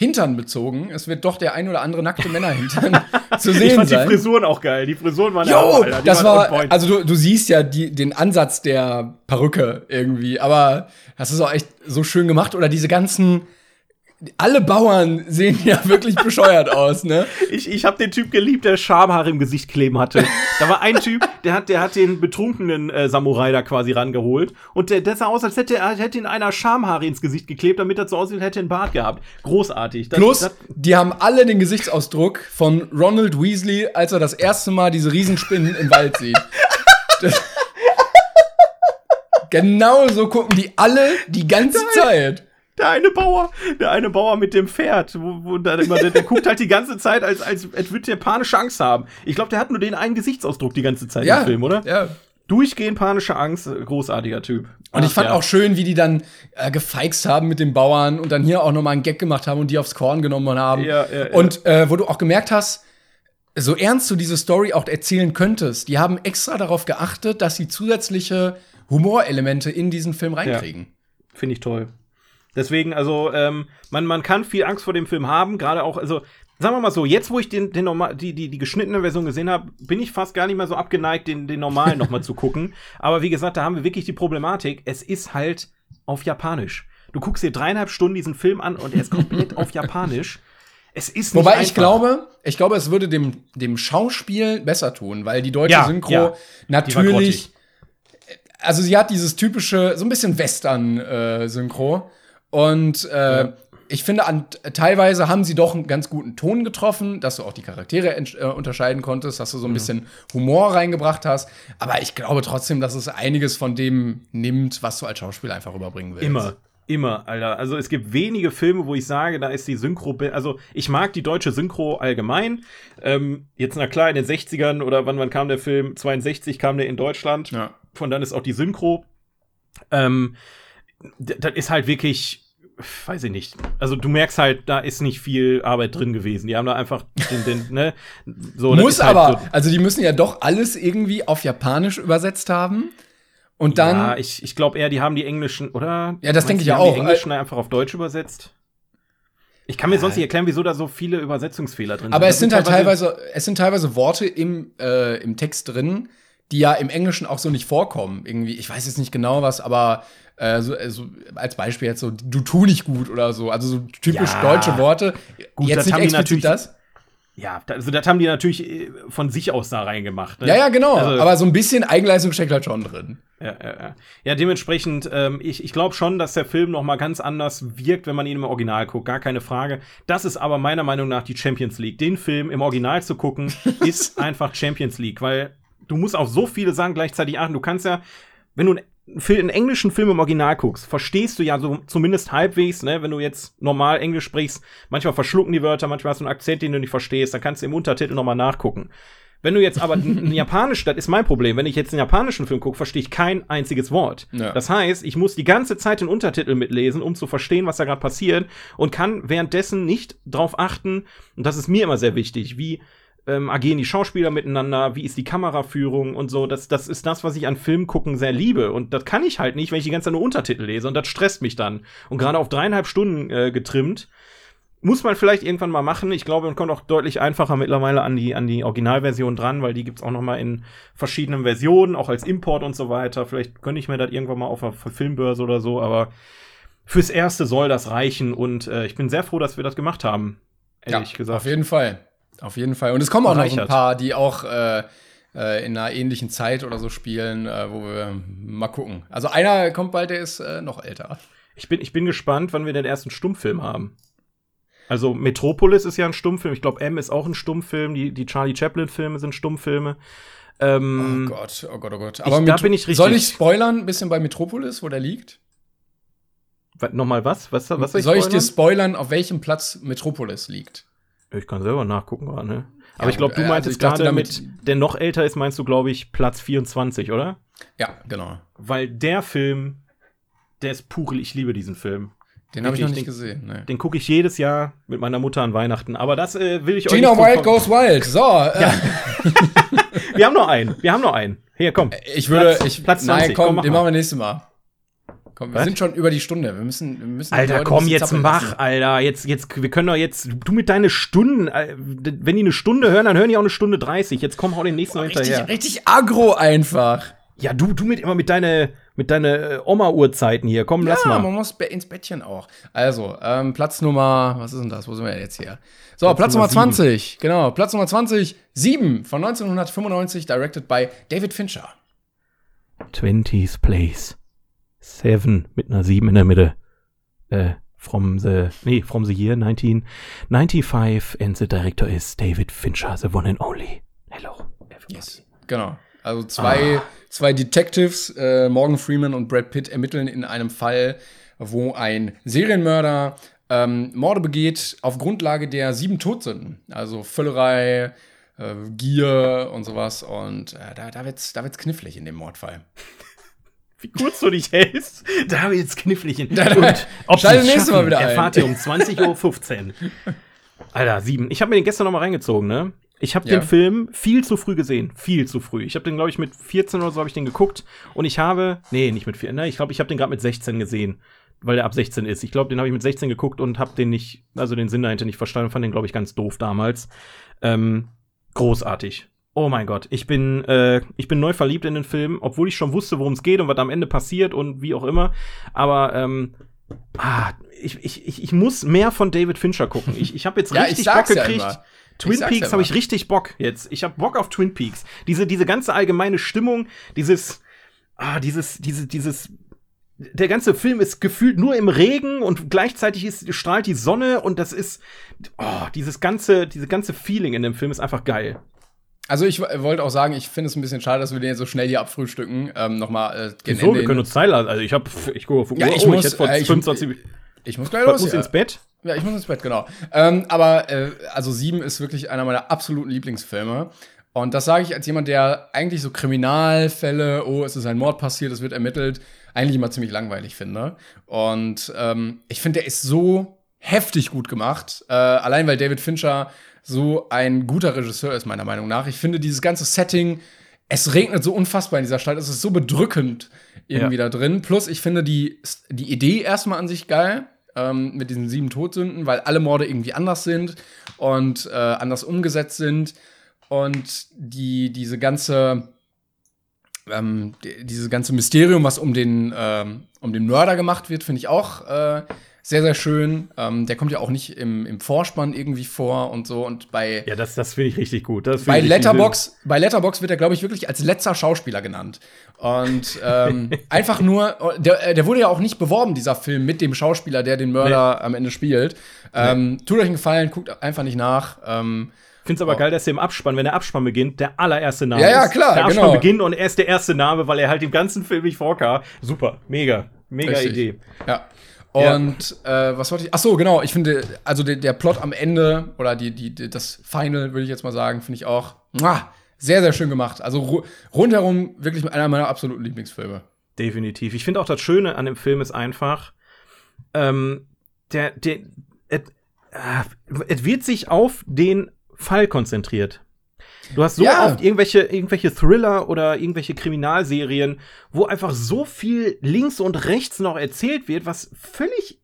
Hintern bezogen. Es wird doch der ein oder andere nackte Männerhintern zu Ich sehen fand sein. die Frisuren auch geil. Die Frisuren waren ja auch, Alter. Die das war, also du, du siehst ja die, den Ansatz der Perücke irgendwie, aber das ist auch echt so schön gemacht. Oder diese ganzen, alle Bauern sehen ja wirklich bescheuert aus, ne? Ich, ich habe den Typ geliebt, der Schamhaare im Gesicht kleben hatte. Da war ein Typ, der hat, der hat den betrunkenen äh, Samurai da quasi rangeholt. Und der, der sah aus, als hätte er hätte ihn einer Schamhaare ins Gesicht geklebt, damit er so aussieht, als hätte er einen Bart gehabt. Großartig. Das, Plus, das, die haben alle den Gesichtsausdruck von Ronald Weasley, als er das erste Mal diese Riesenspinnen im Wald sieht. Das genau so gucken die alle die ganze Zeit. Der eine Bauer, der eine Bauer mit dem Pferd, wo, wo immer, der, der guckt halt die ganze Zeit, als, als, als würde der panische Angst haben. Ich glaube, der hat nur den einen Gesichtsausdruck die ganze Zeit Ja, im Film, oder? Ja. Durchgehend panische Angst, äh, großartiger Typ. Und ich Ach, fand ja. auch schön, wie die dann äh, gefeixt haben mit den Bauern und dann hier auch nochmal einen Gag gemacht haben und die aufs Korn genommen haben. Ja, ja, ja. Und äh, wo du auch gemerkt hast, so ernst du diese Story auch erzählen könntest, die haben extra darauf geachtet, dass sie zusätzliche Humorelemente in diesen Film reinkriegen. Finde ich toll. Deswegen, also, ähm, man, man kann viel Angst vor dem Film haben, gerade auch, also, sagen wir mal so, jetzt, wo ich den, den normal, die, die, die geschnittene Version gesehen habe, bin ich fast gar nicht mehr so abgeneigt, den, den normalen nochmal zu gucken. Aber wie gesagt, da haben wir wirklich die Problematik, es ist halt auf Japanisch. Du guckst dir dreieinhalb Stunden diesen Film an und er ist komplett auf Japanisch. Es ist nicht Wobei ich einfach. glaube, ich glaube, es würde dem, dem Schauspiel besser tun, weil die deutsche Ja, Synchro ja. Natürlich, grottig. also sie hat dieses typische, so ein bisschen Western-Synchro. Und äh, ich finde, an, teilweise haben sie doch einen ganz guten Ton getroffen, dass du auch die Charaktere äh, unterscheiden konntest, dass du so ein bisschen Humor reingebracht hast. Aber ich glaube trotzdem, dass es einiges von dem nimmt, was du als Schauspieler einfach überbringen willst. Immer. Immer, Alter. Also es gibt wenige Filme, wo ich sage, da ist die Synchro, also ich mag die deutsche Synchro allgemein. Ähm, jetzt na klar, in den 60ern oder wann, wann kam der Film? 62 kam der in Deutschland. Ja. Von dann ist auch die Synchro. Ähm, das ist halt wirklich, weiß ich nicht. Also du merkst halt, da ist nicht viel Arbeit drin gewesen. Die haben da einfach den, den ne, so. Muss halt aber, so- also die müssen ja doch alles irgendwie auf Japanisch übersetzt haben. Und dann. ja, ich, ich glaube eher, die haben die englischen, oder? Ja, das denke ich die ja haben Die auch. Äh, englischen einfach auf Deutsch übersetzt. Ich kann mir sonst nicht erklären, wieso da so viele Übersetzungsfehler drin Aber sind. es Das sind halt teilweise, es sind teilweise Worte im, äh, im Text drin, die ja im Englischen auch so nicht vorkommen. Irgendwie, ich weiß jetzt nicht genau was, aber äh, so, äh, so als Beispiel jetzt so, du tu nicht gut oder so. Also so typisch Ja. deutsche Worte. Gut, jetzt das nicht haben die natürlich- das. Ja, also das haben die natürlich äh, von sich aus da reingemacht. Ne? Ja, ja, genau. Also- aber so ein bisschen Eigenleistung steckt halt schon drin. Ja, ja, ja. ja dementsprechend, ähm, ich, ich glaube schon, dass der Film noch mal ganz anders wirkt, wenn man ihn im Original guckt, gar keine Frage. Das ist aber meiner Meinung nach die Champions League. Den Film im Original zu gucken, ist einfach Champions League, weil du musst auf so viele Sachen gleichzeitig achten. Du kannst ja, wenn du einen, einen englischen Film im Original guckst, verstehst du ja so zumindest halbwegs, ne, wenn du jetzt normal Englisch sprichst, manchmal verschlucken die Wörter, manchmal hast du einen Akzent, den du nicht verstehst, dann kannst du im Untertitel noch mal nachgucken. Wenn du jetzt aber ein Japanisch, das ist mein Problem. Wenn ich jetzt einen japanischen Film gucke, verstehe ich kein einziges Wort. Ja. Das heißt, ich muss die ganze Zeit den Untertitel mitlesen, um zu verstehen, was da gerade passiert und kann währenddessen nicht drauf achten, und das ist mir immer sehr wichtig, wie ähm, agieren die Schauspieler miteinander, wie ist die Kameraführung und so. Das, das ist das, was ich an Film gucken sehr liebe. Und das kann ich halt nicht, wenn ich die ganze Zeit nur Untertitel lese. Und das stresst mich dann. Und gerade auf dreieinhalb Stunden äh, getrimmt, muss man vielleicht irgendwann mal machen. Ich glaube, man kommt auch deutlich einfacher mittlerweile an die, an die Originalversion dran, weil die gibt's auch noch mal in verschiedenen Versionen, auch als Import und so weiter. Vielleicht gönne ich mir das irgendwann mal auf einer Filmbörse oder so, aber fürs Erste soll das reichen und äh, ich bin sehr froh, dass wir das gemacht haben. Ehrlich ja, gesagt. Auf jeden Fall. Auf jeden Fall. Und es kommen auch noch ein paar, die auch äh, äh, in einer ähnlichen Zeit oder so spielen, äh, wo wir mal gucken. Also einer kommt bald, der ist äh, noch älter. Ich bin, ich bin gespannt, wann wir den ersten Stummfilm haben. Also Metropolis ist ja ein Stummfilm. Ich glaube, M ist auch ein Stummfilm. Die, die Charlie Chaplin-Filme sind Stummfilme. Ähm, oh Gott, oh Gott, oh Gott. Aber ich, da bin ich richtig. Soll ich spoilern ein bisschen bei Metropolis, wo der liegt? Nochmal was? Was, was soll, soll ich, dir spoilern, auf welchem Platz Metropolis liegt? Ich kann selber nachgucken gerade, ne? Aber ja, ich glaube, du äh, meinst also gerade damit, der noch älter ist, meinst du, glaube ich, Platz 24, oder? Ja, genau. Weil der Film, der ist pure, ich liebe diesen Film. Den habe ich noch nicht den, gesehen. Nee. Den gucke ich jedes Jahr mit meiner Mutter an Weihnachten. Aber das äh, will ich Gina euch nicht Wild goes wild. So. Äh. Ja. wir haben noch einen. Wir haben noch einen. Hier, komm. Ich würde. Platz, ich, Platz 20. Nein, komm, komm mach den machen wir nächstes Mal. Komm, wir Was? sind schon über die Stunde. Wir müssen, wir müssen Alter, komm, jetzt mach, lassen. Alter. Jetzt, jetzt, wir können doch jetzt, du mit deine Stunden, äh, wenn die eine Stunde hören, dann hören die auch eine Stunde 30. Jetzt komm, hau den nächsten noch hinterher. Richtig aggro einfach. Ja, du, du mit immer mit deine, mit deine äh, Oma-Uhrzeiten hier. Komm, ja, lass mal. man muss ins Bettchen auch. Also, ähm, Platz Nummer, was ist denn das? Wo sind wir jetzt hier? So, Platz, Platz Nummer 20. 7. Genau, Platz Nummer 20, 7 von 1995, directed by David Fincher. 20th Place. Seven mit einer 7 in der Mitte. Äh, from the, nee, from the year 1995 and the director is David Fincher, the one and only. Hello, everybody. Yes, genau. Also zwei, ah. zwei Detectives, äh, Morgan Freeman und Brad Pitt, ermitteln in einem Fall, wo ein Serienmörder ähm, Morde begeht auf Grundlage der sieben Todsünden. Also Völlerei, äh, Gier und sowas. Und äh, da, da wird's, da wird's knifflig in dem Mordfall. Wie kurz du dich hältst, da wird's knifflig. In. Und ob Schall nächstes Mal wieder erfahrt ihr um 20.15 Uhr. Alter, sieben. Ich habe mir den gestern noch mal reingezogen, ne? Ich habe ja. den Film viel zu früh gesehen, viel zu früh. Ich habe den glaube ich mit 14 oder so habe ich den geguckt und ich habe nee, nicht mit 14, ne, ich glaube, ich habe den gerade mit 16 gesehen, weil der ab 16 ist. Ich glaube, den habe ich mit 16 geguckt und habe den nicht, also den Sinn dahinter nicht verstanden, fand den glaube ich ganz doof damals. Ähm, großartig. Oh mein Gott, ich bin, äh, ich bin neu verliebt in den Film, obwohl ich schon wusste, worum es geht und was am Ende passiert und wie auch immer. Aber ähm, ah, ich, ich, ich, muss mehr von David Fincher gucken. Ich, ich habe jetzt ja, richtig Bock gekriegt. Ja Twin Peaks habe ich richtig Bock jetzt. Ich habe Bock auf Twin Peaks. Diese, diese ganze allgemeine Stimmung, dieses, ah, dieses, diese, dieses, der ganze Film ist gefühlt nur im Regen und gleichzeitig ist, strahlt die Sonne und das ist, oh, dieses ganze, diese ganze Feeling in dem Film ist einfach geil. Also ich wollte auch sagen, ich finde es ein bisschen schade, dass wir den jetzt so schnell hier abfrühstücken. Ähm, Nochmal äh, Wieso? Wir können uns Zeit lassen. Also ich habe, ich gucke auf Uhr. Ja, ich oh, muss, ich vor äh, 25 ich, ich muss gleich los. muss ins Bett. Ja, ich muss ins Bett, genau. Ähm, aber äh, also Sieben ist wirklich einer meiner absoluten Lieblingsfilme. Und das sage ich als jemand, der eigentlich so Kriminalfälle, oh, es ist ein Mord passiert, es wird ermittelt, eigentlich immer ziemlich langweilig finde. Und ähm, ich finde, der ist so heftig gut gemacht. Äh, allein weil David Fincher so ein guter Regisseur ist, meiner Meinung nach. Ich finde dieses ganze Setting, es regnet so unfassbar in dieser Stadt, es ist so bedrückend irgendwie ja. da drin. Plus, ich finde die, die Idee erstmal an sich geil ähm, mit diesen sieben Todsünden, weil alle Morde irgendwie anders sind und äh, anders umgesetzt sind. Und die, diese ganze, ähm, die, diese ganze Mysterium, was um den, ähm, um den Mörder gemacht wird, finde ich auch äh, sehr, sehr schön. Ähm, der kommt ja auch nicht im, im Vorspann irgendwie vor und so. Und bei. Ja, das, das finde ich richtig gut. Das bei, Letterbox, bei Letterbox wird er, glaube ich, wirklich als letzter Schauspieler genannt. Und ähm, einfach nur, der, der wurde ja auch nicht beworben, dieser Film, mit dem Schauspieler, der den Mörder nee. am Ende spielt. Ähm, nee. Tut euch einen Gefallen, guckt einfach nicht nach. Ähm, finde es aber oh. geil, dass er im Abspann, wenn der Abspann beginnt, der allererste Name ja, ja, klar, Der Abspann genau. beginnt und er ist der erste Name, weil er halt im ganzen Film nicht vorkam. Super, mega, mega Richtig. Idee. Ja. Und ja. äh, was wollte ich? Ach so, genau. Ich finde, also der, der Plot am Ende oder die, die, die das Final, würde ich jetzt mal sagen, finde ich auch muah, sehr, sehr schön gemacht. Also rundherum wirklich einer meiner absoluten Lieblingsfilme. Definitiv. Ich finde auch das Schöne an dem Film ist einfach, ähm, der, der, es äh, wird sich auf den Fall konzentriert. Du hast so ja. oft irgendwelche, irgendwelche Thriller oder irgendwelche Kriminalserien, wo einfach so viel links und rechts noch erzählt wird, was völlig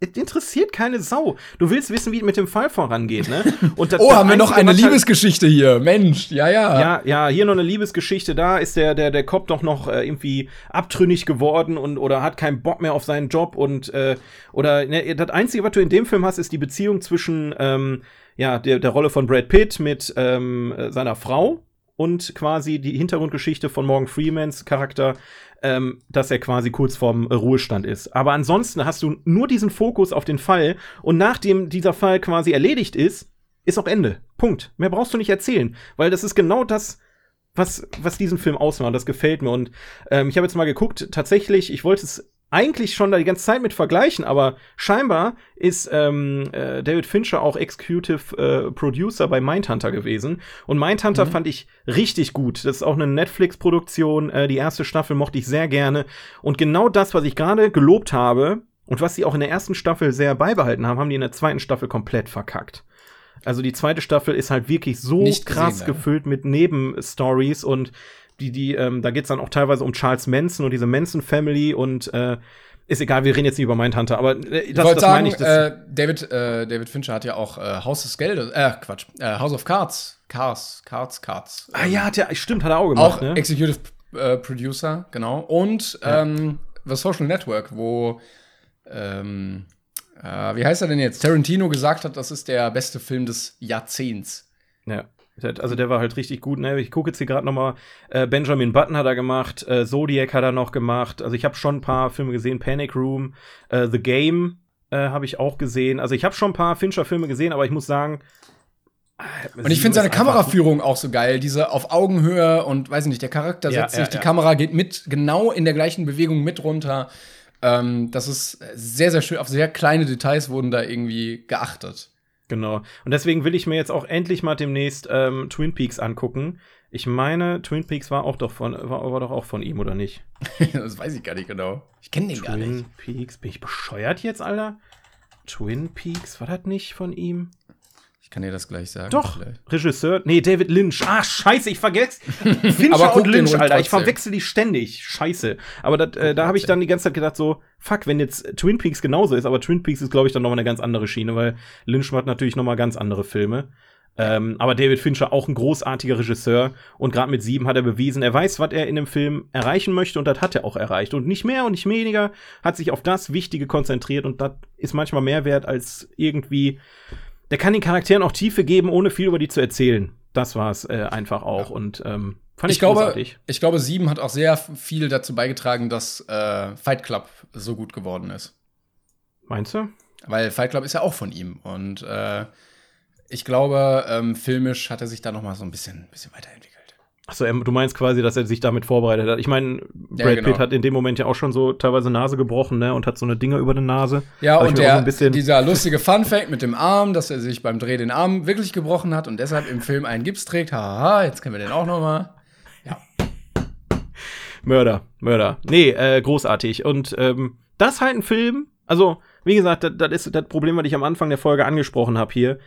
es interessiert keine Sau. Du willst wissen, wie es mit dem Fall vorangeht, ne? Und das, oh, das haben wir noch eine halt Liebesgeschichte halt, hier. Mensch, ja, ja. Ja, ja, hier noch eine Liebesgeschichte. Da ist der, der, der Cop doch noch äh, irgendwie abtrünnig geworden und oder hat keinen Bock mehr auf seinen Job und äh, oder ne, das Einzige, was du in dem Film hast, ist die Beziehung zwischen ähm, ja, der, der Rolle von Brad Pitt mit ähm, seiner Frau und quasi die Hintergrundgeschichte von Morgan Freemans Charakter, ähm, dass er quasi kurz vorm Ruhestand ist. Aber ansonsten hast du nur diesen Fokus auf den Fall und nachdem dieser Fall quasi erledigt ist, ist auch Ende. Punkt. Mehr brauchst du nicht erzählen, weil das ist genau das, was, was diesen Film ausmacht. Das gefällt mir. Und ähm, ich habe jetzt mal geguckt, tatsächlich, ich wollte es eigentlich schon da die ganze Zeit mit vergleichen, aber scheinbar ist ähm, äh, David Fincher auch Executive äh, Producer bei Mindhunter gewesen. Und Mindhunter mhm. fand ich richtig gut. Das ist auch eine Netflix-Produktion. Äh, die erste Staffel mochte ich sehr gerne. Und genau das, was ich gerade gelobt habe und was sie auch in der ersten Staffel sehr beibehalten haben, haben die in der zweiten Staffel komplett verkackt. Also die zweite Staffel ist halt wirklich so Nicht krass gesehen, gefüllt mit Nebenstories und die, die, ähm, da geht's dann auch teilweise um Charles Manson und diese Manson Family und äh, ist egal, wir reden jetzt nicht über Mindhunter, aber äh, das, ich das sagen, meine ich. Das äh, David, äh, David Fincher hat ja auch äh, House of Geldes, äh, Quatsch, äh, House of Cards, Cars, Cards, Cards. Ah ja, hat ja, stimmt, hat er auch gemacht. Auch ne? Executive äh, Producer, genau. Und ja. ähm, The Social Network, wo ähm, äh, wie heißt er denn jetzt? Tarantino gesagt hat, das ist der beste Film des Jahrzehnts. Ja. Also der war halt richtig gut. Ne? Ich gucke jetzt hier gerade noch mal. Äh, Benjamin Button hat er gemacht, äh, Zodiac hat er noch gemacht. Also ich habe schon ein paar Filme gesehen. Panic Room, äh, The Game äh, habe ich auch gesehen. Also ich habe schon ein paar Fincher-Filme gesehen, aber ich muss sagen. Äh, und ich finde seine Kameraführung auch so geil, diese auf Augenhöhe und weiß nicht, der Charakter setzt ja, sich, ja, die. Kamera geht mit genau in der gleichen Bewegung mit runter. Ähm, das ist sehr, sehr schön. Auf sehr kleine Details wurden da irgendwie geachtet. Genau. Und deswegen will ich mir jetzt auch endlich mal demnächst ähm, Twin Peaks angucken. Ich meine, Twin Peaks war auch doch von, war, war doch auch von ihm, oder nicht? das weiß ich gar nicht genau. Ich kenne den Twin gar nicht. Twin Peaks, bin ich bescheuert jetzt, Alter? Twin Peaks, war das nicht von ihm? Ich kann dir das gleich sagen. Doch, vielleicht. Regisseur. Nee, David Lynch. Ah, scheiße, ich vergesse. Fincher und Lynch, Alter. Ich verwechsel die ständig. Scheiße. Aber dat, äh, da habe ich dann die ganze Zeit gedacht, so, fuck, wenn jetzt Twin Peaks genauso ist, aber Twin Peaks ist, glaube ich, dann nochmal eine ganz andere Schiene, weil Lynch macht natürlich nochmal ganz andere Filme. Ähm, aber David Fincher auch ein großartiger Regisseur und gerade mit sieben hat er bewiesen, er weiß, was er in dem Film erreichen möchte und das hat er auch erreicht. Und nicht mehr und nicht weniger, hat sich auf das Wichtige konzentriert und das ist manchmal mehr wert als irgendwie der kann den Charakteren auch Tiefe geben, ohne viel über die zu erzählen. Das war es äh, einfach auch. Ja. Und ähm, fand ich, ich glaube, großartig. Ich glaube, Sieben hat auch sehr viel dazu beigetragen, dass äh, Fight Club so gut geworden ist. Meinst du? Weil Fight Club ist ja auch von ihm. Und äh, ich glaube, ähm, filmisch hat er sich da noch mal so ein bisschen, bisschen weiterentwickelt. Achso, du meinst quasi, dass er sich damit vorbereitet hat. Ich meine, Brad ja, genau. Pitt hat in dem Moment ja auch schon so teilweise Nase gebrochen, ne? Und hat so eine Dinger über der Nase. Ja, und der, so dieser lustige Fun-Fact mit dem Arm, dass er sich beim Dreh den Arm wirklich gebrochen hat und deshalb im Film einen Gips trägt. Haha, jetzt kennen wir den auch noch mal. Ja. Mörder, Mörder. Nee, äh, großartig. Und ähm, das halt ein Film, also, wie gesagt, das, das ist das Problem, was ich am Anfang der Folge angesprochen habe hier.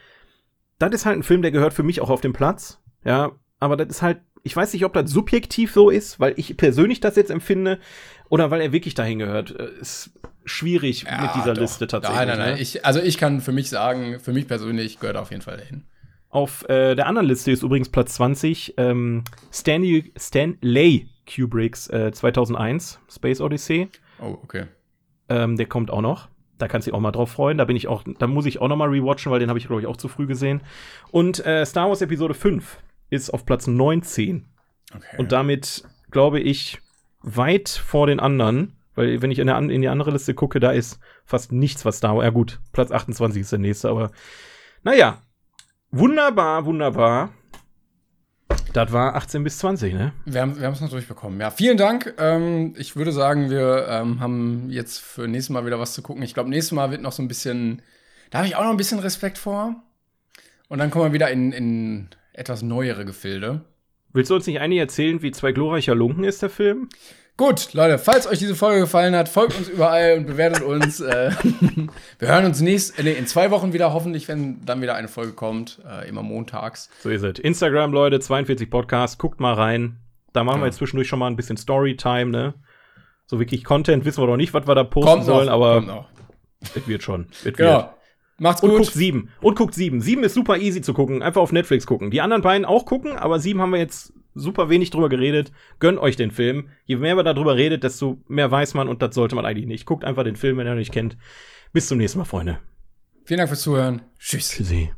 Das ist halt ein Film, der gehört für mich auch auf den Platz. Ja, aber das ist halt ich weiß nicht, ob das subjektiv so ist, weil ich persönlich das jetzt empfinde oder weil er wirklich dahin gehört. Äh, ist schwierig ja, mit dieser doch. Liste tatsächlich. Nein, nein, nein. Ne? Ich, also ich kann für mich sagen, für mich persönlich gehört er auf jeden Fall dahin. Auf äh, der anderen Liste ist übrigens Platz 20 ähm, Stanley, Stanley Kubricks äh, 2001 Space Odyssey. Oh, okay. Ähm, der kommt auch noch. Da kannst du dich auch mal drauf freuen. Da bin ich auch, da muss ich auch noch mal rewatchen, weil den habe ich glaube ich auch zu früh gesehen. Und äh, Star Wars Episode 5 ist auf Platz 19. Okay. Und damit, glaube ich, weit vor den anderen. Weil, wenn ich in, der, in die andere Liste gucke, da ist fast nichts, was da. Ja, gut, Platz 28 ist der nächste, aber naja. Wunderbar, wunderbar. Das war 18 bis 20, ne? Wir haben wir es noch durchbekommen. Ja, vielen Dank. Ähm, ich würde sagen, wir ähm, haben jetzt für nächstes Mal wieder was zu gucken. Ich glaube, nächstes Mal wird noch so ein bisschen. Da habe ich auch noch ein bisschen Respekt vor. Und dann kommen wir wieder in, in etwas neuere Gefilde. Willst du uns nicht eigentlich erzählen, wie zwei glorreicher Lunken ist, der Film? Gut, Leute, falls euch diese Folge gefallen hat, folgt uns überall und bewertet uns. Äh, wir hören uns nächst, äh, nee, in zwei Wochen wieder, hoffentlich, wenn dann wieder eine Folge kommt, äh, immer montags. So ist es. Instagram, Leute, 42 Podcast, guckt mal rein. Da machen ja. wir jetzt zwischendurch schon mal ein bisschen Storytime, ne? So wirklich Content wissen wir doch nicht, was wir da posten kommt sollen, noch, aber Es wird schon. Es Genau. wird. Macht's Und gut. guckt sieben. Und guckt sieben. Sieben ist super easy zu gucken. Einfach auf Netflix gucken. Die anderen beiden auch gucken, aber sieben haben wir jetzt super wenig drüber geredet. Gönnt euch den Film. Je mehr man darüber redet, desto mehr weiß man und das sollte man eigentlich nicht. Guckt einfach den Film, wenn ihr ihn nicht kennt. Bis zum nächsten Mal, Freunde. Vielen Dank fürs Zuhören. Tschüss. Tschüssi.